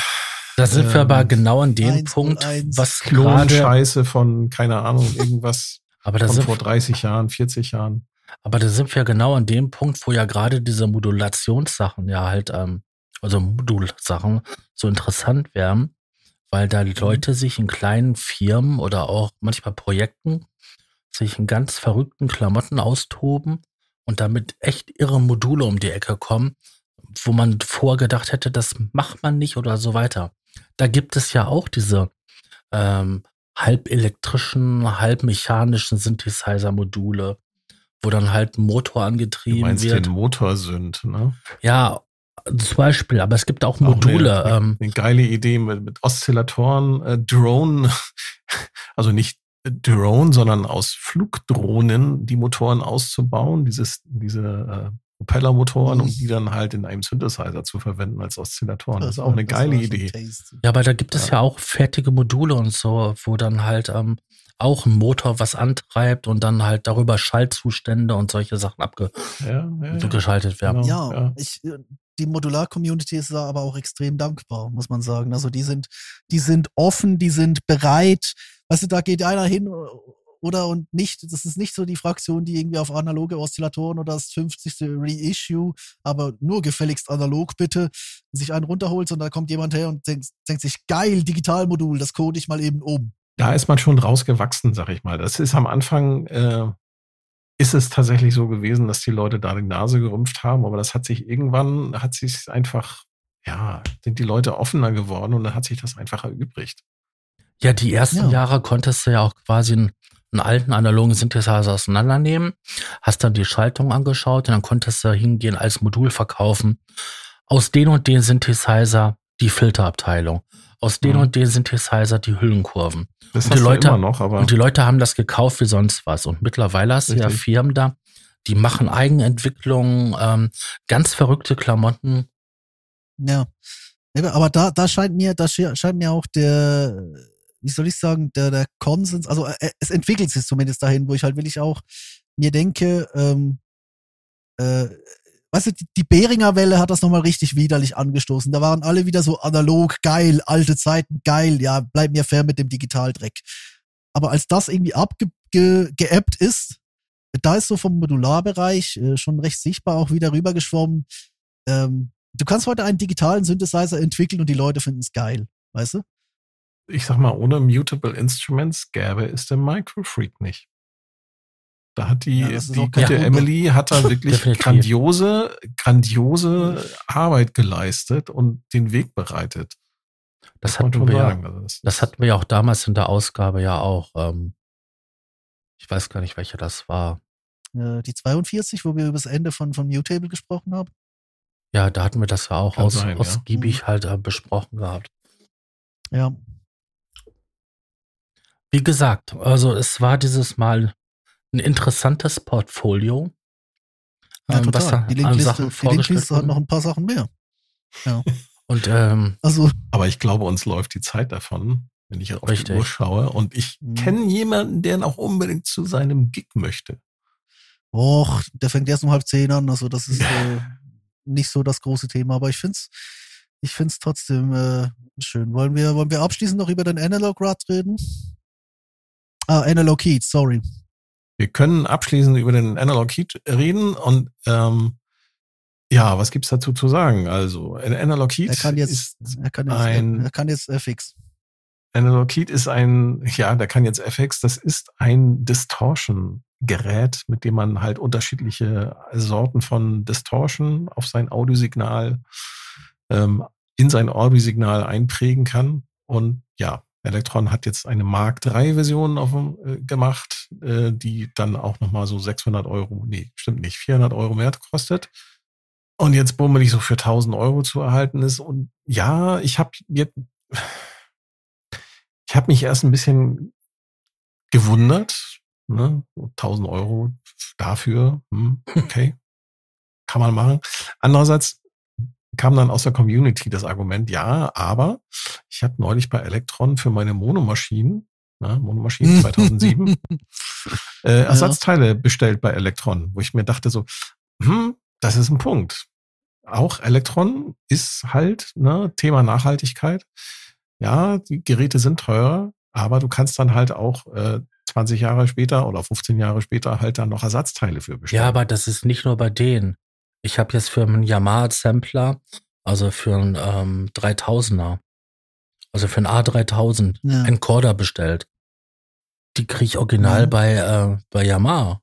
Da sind wir Ähm, aber genau an dem 101, Punkt, was gerade, Klonscheiße von, keine Ahnung, irgendwas aber da von sind vor 30 Jahren, 40 Jahren. Aber da sind wir genau an dem Punkt, wo ja gerade diese Modulationssachen ja halt, ähm, also Modulsachen so interessant wären, weil da die Leute sich in kleinen Firmen oder auch manchmal Projekten sich in ganz verrückten Klamotten austoben und damit echt irre Module um die Ecke kommen, wo man vorgedacht hätte, das macht man nicht oder so weiter. Da gibt es ja auch diese ähm, halb elektrischen, halb mechanischen Synthesizer-Module, wo dann halt ein Motor Du angetrieben meinst wird. den Motorsünd, ne? Ja, zum Beispiel, aber es gibt auch Auch Module. Eine, ähm, eine geile Idee mit, mit Oszillatoren, äh, Drone, also nicht Drone, sondern aus Flugdrohnen die Motoren auszubauen, dieses, diese äh, Propellermotoren, um die dann halt in einem Synthesizer zu verwenden als Oszillatoren. Das ist auch eine das geile Idee. tasty. ja, aber da gibt es Ja. ja auch fertige Module und so, wo dann halt ähm, auch ein Motor was antreibt und dann halt darüber Schaltzustände und solche Sachen abgeschaltet ja, ja, werden. Ja, Genau, ja. Ich, äh, die Modular-Community ist da aber auch extrem dankbar, muss man sagen. Also die sind, die sind offen, die sind bereit. Weißt du, da geht einer hin oder und nicht, das ist nicht so die Fraktion, die irgendwie auf analoge Oszillatoren oder das 50. Reissue, aber nur gefälligst analog bitte, sich einen runterholt, sondern da kommt jemand her und denkt, denkt sich, geil, Digitalmodul, das code ich mal eben um. Da ist man schon rausgewachsen, sag ich mal. Das ist am Anfang, äh, ist es tatsächlich so gewesen, dass die Leute da die Nase gerümpft haben, aber das hat sich irgendwann, hat sich einfach, ja, sind die Leute offener geworden und dann hat sich das einfach erübrigt. Ja, die ersten Ja. Jahre konntest du ja auch quasi einen, einen alten analogen Synthesizer auseinandernehmen, hast dann die Schaltung angeschaut und dann konntest du hingehen als Modul verkaufen. Aus den und den Synthesizer die Filterabteilung. Aus den Mhm. und den Synthesizer die Hüllenkurven. Das Und hast die du Leute- immer noch, aber Und die Leute haben das gekauft wie sonst was. Und mittlerweile hast du ja. Firmen da, die machen Eigenentwicklungen, ähm, ganz verrückte Klamotten. Ja. Aber da, da scheint mir, da sche- scheint mir auch der, wie soll ich sagen, der, der Konsens, also äh, es entwickelt sich zumindest dahin, wo ich halt wirklich auch mir denke, ähm, äh, weißt du, die, Beringer Welle hat das nochmal richtig widerlich angestoßen. Da waren alle wieder so analog, geil, alte Zeiten, geil, ja, bleib mir fair mit dem Digitaldreck. Aber als das irgendwie geebbt ist, da ist so vom Modularbereich äh, schon recht sichtbar auch wieder rübergeschwommen. Ähm, du kannst heute einen digitalen Synthesizer entwickeln und die Leute finden es geil, weißt du? ich sag mal, ohne Mutable Instruments gäbe es den Microfreak nicht. Da hat die, Ja, das die gute. Emily hat da wirklich Definitiv. grandiose, grandiose Arbeit geleistet und den Weg bereitet. Das man hatten wir ja. Also das, das hatten wir ja auch damals in der Ausgabe ja auch. Ähm, ich weiß gar nicht, welche das war. Äh, die 42, wo wir über das Ende von, von Mutable gesprochen haben. Ja, da hatten wir das ja auch Kann aus, sein, ja. ausgiebig halt äh, besprochen gehabt. Ja. Wie gesagt, also es war dieses Mal ein interessantes Portfolio. Ja, ähm, was da. Die Linkliste, die Linkliste hat noch ein paar Sachen mehr. Und ähm, Also, aber ich glaube, uns läuft die Zeit davon, wenn ich auf Richtig. die Uhr schaue. Und ich Mhm. kenne jemanden, der noch unbedingt zu seinem Gig möchte. och, der fängt erst um halb zehn an. Also, das ist äh, nicht so das große Thema. Aber ich find's, ich find's trotzdem äh, schön. Wollen wir, wollen wir abschließend noch über den Analog Rod reden? Ah, Analog Heat, sorry. Wir können abschließend über den Analog Heat reden und ähm, ja, was gibt's dazu zu sagen? Also, Analog Heat Er kann jetzt, ist er kann jetzt, ein- er kann jetzt FX. Analog Heat ist ein, ja, der kann jetzt FX, das ist ein Distortion-Gerät, mit dem man halt unterschiedliche Sorten von Distortion auf sein Audiosignal, ähm, in sein Audiosignal einprägen kann. Und ja, Electron hat jetzt eine Mark III-Version auf dem, äh, gemacht, äh, die dann auch nochmal so 600 Euro, nee, stimmt nicht, 400 Euro mehr kostet. Und jetzt bummelig so für 1000 Euro zu erhalten ist. Und ja, ich habe jetzt, ich habe mich erst ein bisschen gewundert. Ne? So 1000 Euro dafür, hm, okay, kann man machen. Andererseits kam dann aus der Community das Argument, ja, aber ich habe neulich bei Electron für meine Monomaschinen, ne, Monomaschinen 2007, äh, Ersatzteile bestellt bei Electron, wo ich mir dachte so, hm, das ist ein Punkt. Auch Electron ist halt ne, Thema Nachhaltigkeit. Ja, die Geräte sind teurer, aber du kannst dann halt auch äh, 20 Jahre später oder 15 Jahre später halt dann noch Ersatzteile für bestellen. ja, aber das ist nicht nur bei denen. Ich habe jetzt für einen Yamaha-Sampler, also für einen ähm, 3000er, also für einen A3000, Ja. einen Corder bestellt. Die krieg ich original Ja. bei, äh, bei Yamaha.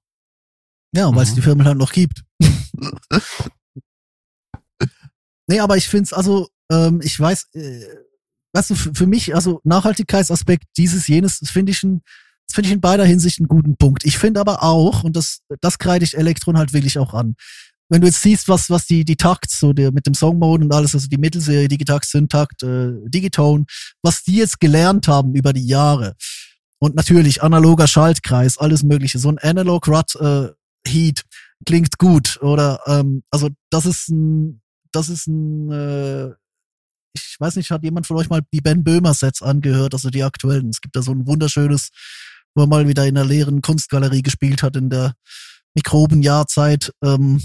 Ja, weil es Mhm. die Firmen halt noch gibt. nee, aber ich find's also, ähm, ich weiß, äh, weißt du, für, mich, also Nachhaltigkeitsaspekt, dieses, jenes, das finde ich ein, das finde ich in beider Hinsicht einen guten Punkt. Ich finde aber auch, und das, das kreide ich Elektron halt wirklich auch an, wenn du jetzt siehst, was, was die, die Takts, so der, mit dem Songmode und alles, also die Mittelserie, Digitakt, Syntakt, äh, Digitone, was die jetzt gelernt haben über die Jahre. Und natürlich analoger Schaltkreis, alles mögliche. So ein Analog Rut äh, Heat klingt gut. Oder ähm, also das ist ein, das ist ein, äh, ich weiß nicht, hat jemand von euch mal die Ben Böhmer Sets angehört, also die aktuellen. Es gibt da so ein wunderschönes wo er mal wieder in der leeren Kunstgalerie gespielt hat in der Mikrobenjahrzeit. Ähm,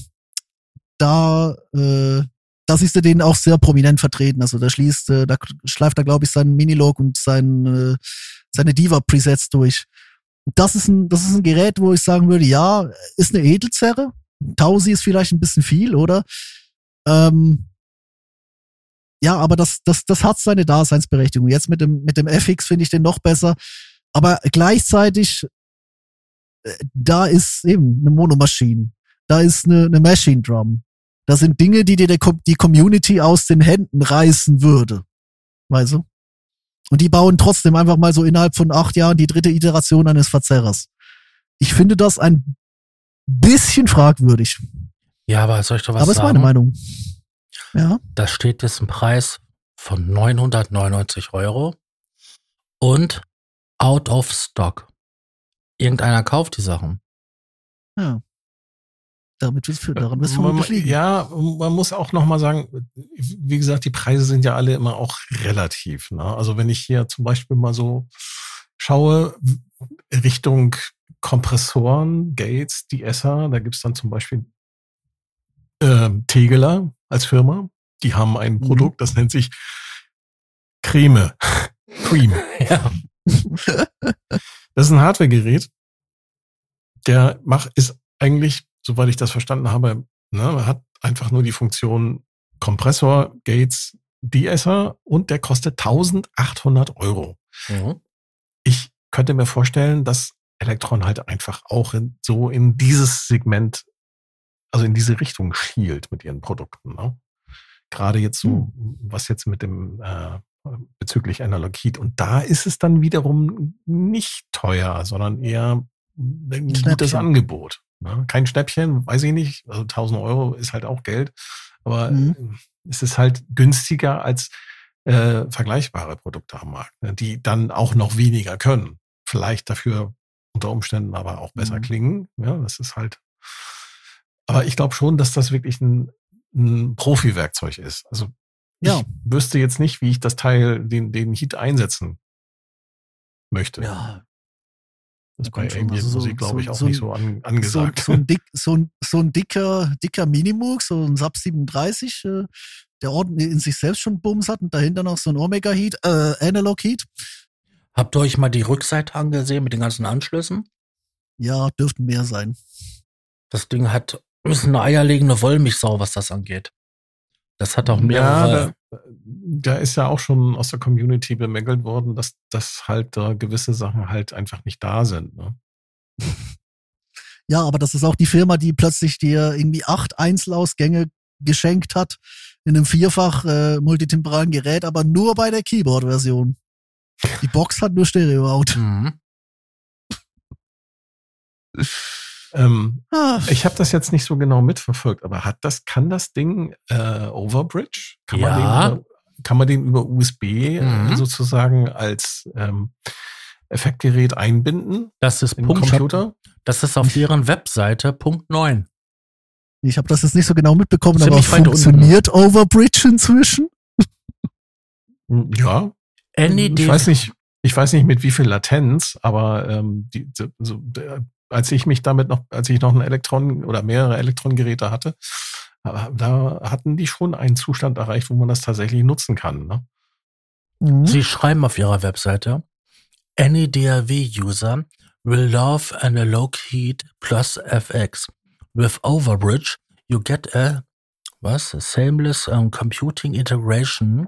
da, äh, da siehst du den auch sehr prominent vertreten. Also da schließt, äh, da schleift er, glaube ich, seinen Minilog und sein, äh, seine Diva-Presets durch. Das ist ein, das ist ein Gerät, wo ich sagen würde, ja, ist eine Edelzerre. Tausi ist vielleicht ein bisschen viel, oder? Ähm, ja, aber das, das, das hat seine Daseinsberechtigung. Jetzt mit dem, mit dem FX finde ich den noch besser. Aber gleichzeitig, äh, da ist eben eine Monomaschine. Da ist eine, eine Machine Drum. Da sind Dinge, die dir die Community aus den Händen reißen würde. Weißt du? Und die bauen trotzdem einfach mal so innerhalb von acht Jahren die dritte Iteration eines Verzerrers. Ich finde das ein bisschen fragwürdig. Ja, aber soll ich doch was aber sagen? Aber ist meine Meinung. Ja. Da steht jetzt ein Preis von 999 Euro und out of stock. Irgendeiner kauft die Sachen. Ja. Damit wirst du, daran wirst du man. Ja, man muss auch nochmal sagen, wie gesagt, die Preise sind ja alle immer auch relativ. Ne? Also wenn ich hier zum Beispiel mal so schaue, Richtung Kompressoren, Gates, die Esser, da gibt's dann zum Beispiel äh, Tegeler als Firma. Die haben ein mhm. Produkt, das nennt sich Creme. Cream. Ja. Das ist ein Hardware-Gerät. Der macht, ist eigentlich, soweit ich das verstanden habe, ne, hat einfach nur die Funktion Kompressor, Gates, De-Esser und der kostet 1800 Euro. Mhm. Ich könnte mir vorstellen, dass Elektron halt einfach auch in, so in dieses Segment also in diese Richtung schielt mit ihren Produkten. Ne? Gerade jetzt so, hm. was jetzt mit dem äh, bezüglich Analog Heat. Und da ist es dann wiederum nicht teuer, sondern eher ein gutes Angebot. Ne? Kein Schnäppchen, weiß ich nicht. Also 1000 Euro ist halt auch Geld. Aber mhm. es ist halt günstiger als äh, vergleichbare Produkte am Markt, ne? die dann auch noch weniger können. Vielleicht dafür unter Umständen aber auch besser mhm. klingen. Ja, das ist halt aber ich glaube schon, dass das wirklich ein, ein Profi-Werkzeug ist. Also ja. ich wüsste jetzt nicht, wie ich das Teil, den, den Heat einsetzen möchte. Ja. Das ist bei Ambient also so, Musik, glaube so, ich, auch so, nicht so an, angesagt. So, so, ein dick, so, ein, so ein dicker, dicker Minimoog, so ein Sub 37, äh, der ordentlich in sich selbst schon Bums hat und dahinter noch so ein Omega Heat, äh, Analog Heat. Habt ihr euch mal die Rückseite angesehen mit den ganzen Anschlüssen? Ja, dürften mehr sein. Das Ding hat ist eine eierlegende Wollmilchsau, was das angeht. Das hat auch mehrere. Ja, da, ist ja auch schon aus der Community bemängelt worden, dass, dass halt da gewisse Sachen halt einfach nicht da sind. Ne? Ja, aber das ist auch die Firma, die plötzlich dir irgendwie acht Einzelausgänge geschenkt hat in einem vierfach äh, multitemporalen Gerät, aber nur bei der Keyboard-Version. Die Box hat nur Stereo-Out. Mhm. Ähm. Ich habe das jetzt nicht so genau mitverfolgt, aber hat das, kann das Ding äh, Overbridge? Kann, ja. man den über, kann man den über USB mhm. sozusagen als ähm, Effektgerät einbinden? Das ist Punkt, Computer? Das ist auf deren Webseite Punkt 9. Ich habe das jetzt nicht so genau mitbekommen, Ziemlich aber funktioniert unten. Overbridge inzwischen? Hm, ja. Any ich weiß nicht, ich weiß nicht mit wie viel Latenz, aber ähm, die, so, als ich mich damit noch, als ich noch ein Elektron oder mehrere Elektrongeräte hatte, da hatten die schon einen Zustand erreicht, wo man das tatsächlich nutzen kann. Ne? Mhm. Sie schreiben auf ihrer Webseite, any DAW-User will love analog heat plus FX. With Overbridge, you get a was? A seamless um, computing integration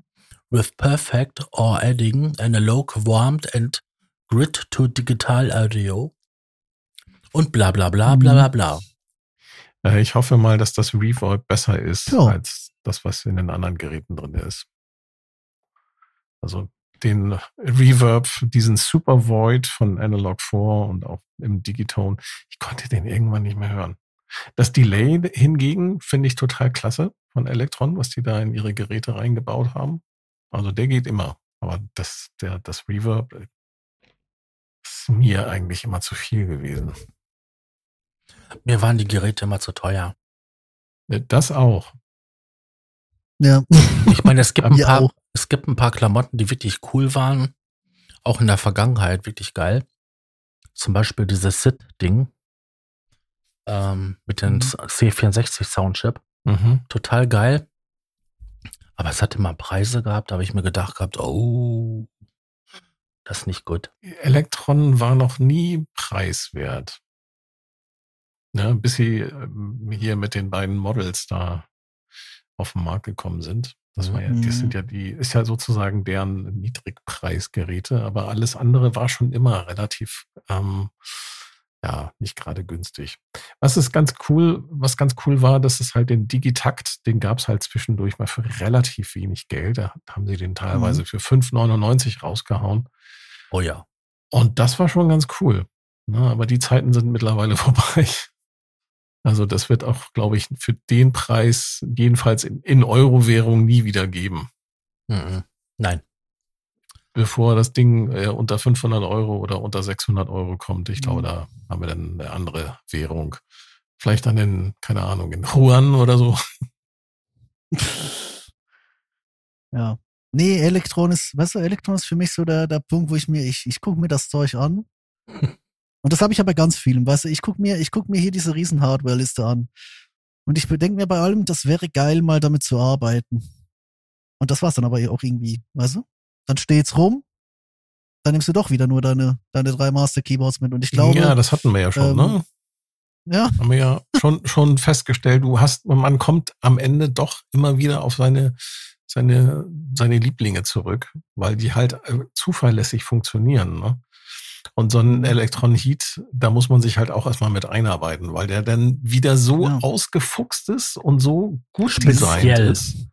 with perfect or adding analog warmed and grid to digital audio und bla bla bla bla bla bla. Äh, ich hoffe mal, dass das Reverb besser ist ja. als das, was in den anderen Geräten drin ist. Also den Reverb, diesen Super Void von Analog 4 und auch im Digitone, ich konnte den irgendwann nicht mehr hören. Das Delay hingegen finde ich total klasse von Electron, was die da in ihre Geräte reingebaut haben. Also der geht immer. Aber das, der, das Reverb ist mir eigentlich immer zu viel gewesen. Mir waren die Geräte immer zu teuer. Das auch. Ja. Ich meine, es gibt ein paar, es gibt ein paar Klamotten, die wirklich cool waren. Auch in der Vergangenheit wirklich geil. Zum Beispiel dieses SID-Ding ähm, mit dem Mhm. C64 Soundchip. Mhm. Total geil. Aber es hatte mal Preise gehabt, da habe ich mir gedacht gehabt, oh, das ist nicht gut. Elektron war noch nie preiswert. Ja, bis sie ähm, hier mit den beiden Models da auf den Markt gekommen sind. Das war ja, Mhm. das sind ja die, ist ja sozusagen deren Niedrigpreisgeräte, aber alles andere war schon immer relativ, ähm, ja, nicht gerade günstig. Was ist ganz cool, was ganz cool war, dass es halt den Digitakt, den gab es halt zwischendurch mal für relativ wenig Geld. Da haben sie den teilweise für 5,99 rausgehauen. Oh ja. Und das war schon ganz cool. Ne, aber die Zeiten sind mittlerweile vorbei. Also das wird auch, glaube ich, für den Preis jedenfalls in, in Euro-Währung nie wieder geben. Mhm. Nein. Bevor das Ding äh, unter 500 Euro oder unter 600 Euro kommt. Ich glaube, Mhm. da haben wir dann eine andere Währung. Vielleicht dann in, keine Ahnung, in Juan oder so. Ja. Nee, Elektron ist, weißt du, Elektron ist für mich so der, der Punkt, wo ich mir, ich, ich gucke mir das Zeug an. Und das habe ich ja bei ganz vielen, weißt du, ich gucke mir, ich guck mir hier diese riesen Hardware-Liste an. Und ich bedenke mir bei allem, das wäre geil, mal damit zu arbeiten. Und das war's dann aber auch irgendwie, weißt du? Dann steht's rum, dann nimmst du doch wieder nur deine, deine drei Master-Keyboards mit. Und ich glaube, ja, das hatten wir ja schon, ähm, ne? ja, Haben wir ja schon, schon festgestellt, du hast, man kommt am Ende doch immer wieder auf seine, seine, seine Lieblinge zurück, weil die halt äh, zuverlässig funktionieren. Ne? Und so ein Electron Heat, da muss man sich halt auch erstmal mit einarbeiten, weil der dann wieder so Ja. ausgefuchst ist und so gut Speziell. designt ist.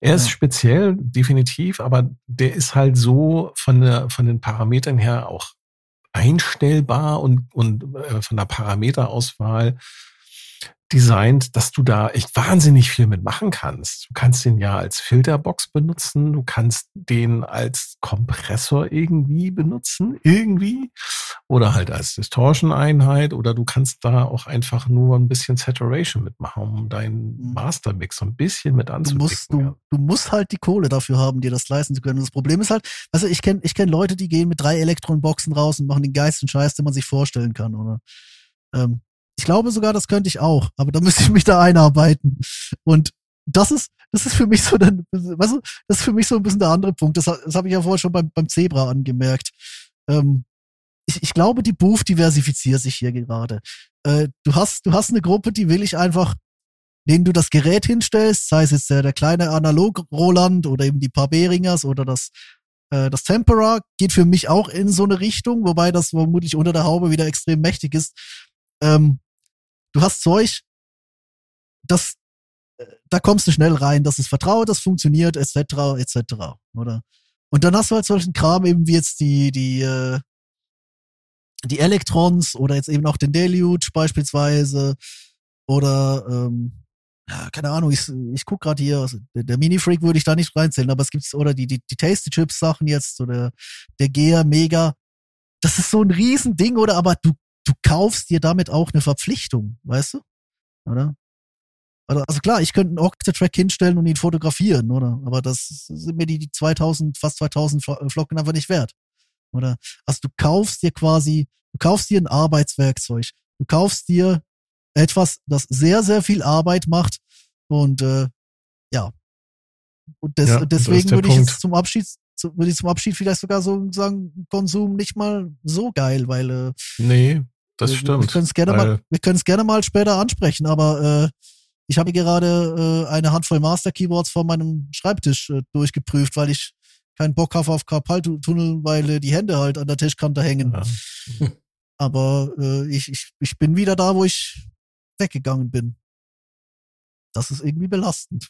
Er ist Ja. speziell, definitiv, aber der ist halt so von, der, von den Parametern her auch einstellbar und, und äh, von der Parameterauswahl designt, dass du da echt wahnsinnig viel mitmachen kannst. Du kannst den ja als Filterbox benutzen, du kannst den als Kompressor irgendwie benutzen, irgendwie, oder halt als Distortion-Einheit, oder du kannst da auch einfach nur ein bisschen Saturation mitmachen, um deinen Mhm. Mastermix so ein bisschen mit du anzubieten. musst, du, du musst halt die Kohle dafür haben, dir das leisten zu können. Und das Problem ist halt, also ich kenne ich kenn Leute, die gehen mit drei Elektronenboxen raus und machen den geilsten Scheiß, den man sich vorstellen kann, oder? Ähm, ich glaube sogar, das könnte ich auch, aber da müsste ich mich da einarbeiten. Und das ist, das ist für mich so dann, weißt du, das ist für mich so ein bisschen der andere Punkt. Das, das habe ich ja vorher schon beim, beim Zebra angemerkt. Ähm, ich, ich glaube, die Booth diversifiziert sich hier gerade. Äh, du hast, du hast eine Gruppe, die will ich einfach denen du das Gerät hinstellst, sei es jetzt der, der kleine Analog-Roland oder eben die paar Beringers oder das, äh, das Tempera, geht für mich auch in so eine Richtung, wobei das vermutlich unter der Haube wieder extrem mächtig ist. Ähm, du hast Zeug, das, äh, da kommst du schnell rein, das ist vertraut, das funktioniert, etc., etc., oder? Und dann hast du halt solchen Kram eben wie jetzt die, die, äh, die Electrons oder jetzt eben auch den Deluge beispielsweise oder ähm, ja, keine Ahnung, ich, ich guck gerade hier, also der, der Mini-Freak würde ich da nicht reinzählen, aber es gibt oder die, die, die Tasty Chips Sachen jetzt oder der Gea Mega. Das ist so ein Riesending, oder? Aber du, du kaufst dir damit auch eine Verpflichtung, weißt du? Oder? Also, also klar, ich könnte einen Octatrack hinstellen und ihn fotografieren, oder? Aber das sind mir die, die 2000, fast 2000 Flo- Flocken einfach nicht wert, oder? Also du kaufst dir quasi, du kaufst dir ein Arbeitswerkzeug. Du kaufst dir etwas, das sehr, sehr viel Arbeit macht. Und äh, ja. Und des, Ja, deswegen würde ich Punkt. jetzt zum Abschied, würde ich zum Abschied vielleicht sogar so sagen, Konsum nicht mal so geil, weil äh, Nee, das wir, stimmt. Wir können es gerne mal, wir gerne mal später ansprechen, aber äh, ich habe gerade äh, eine Handvoll Master Keyboards vor meinem Schreibtisch äh, durchgeprüft, weil ich keinen Bock habe auf Karpaltunnel, weil äh, die Hände halt an der Tischkante hängen. Ja. Aber äh, ich, ich, ich bin wieder da, wo ich weggegangen bin. Das ist irgendwie belastend.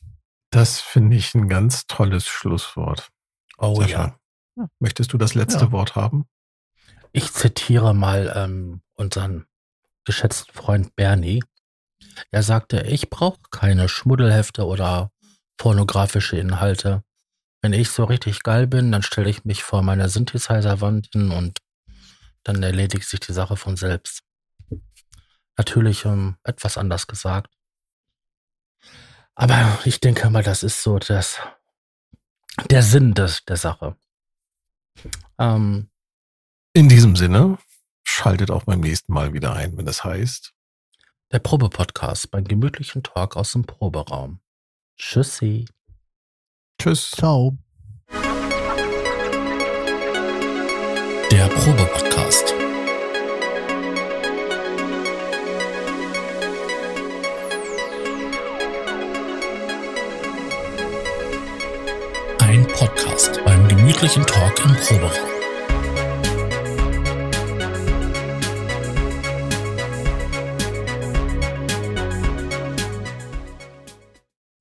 Das finde ich ein ganz tolles Schlusswort. Oh Sascha, ja. Möchtest du das letzte Ja. Wort haben? Ich zitiere mal ähm, unseren geschätzten Freund Bernie. Er sagte, ich brauche keine Schmuddelhefte oder pornografische Inhalte. Wenn ich so richtig geil bin, dann stelle ich mich vor meine Synthesizer-Wand hin und dann erledigt sich die Sache von selbst. Natürlich ähm, etwas anders gesagt. Aber ich denke mal, das ist so das, der Sinn des, der Sache. Ähm, In diesem Sinne, Schaltet auch beim nächsten Mal wieder ein, wenn das heißt. Der Probe-Podcast beim gemütlichen Talk aus dem Proberaum. Tschüssi. Tschüss. Ciao. Der Probe-Podcast. Ein Podcast beim gemütlichen Talk im Proberaum.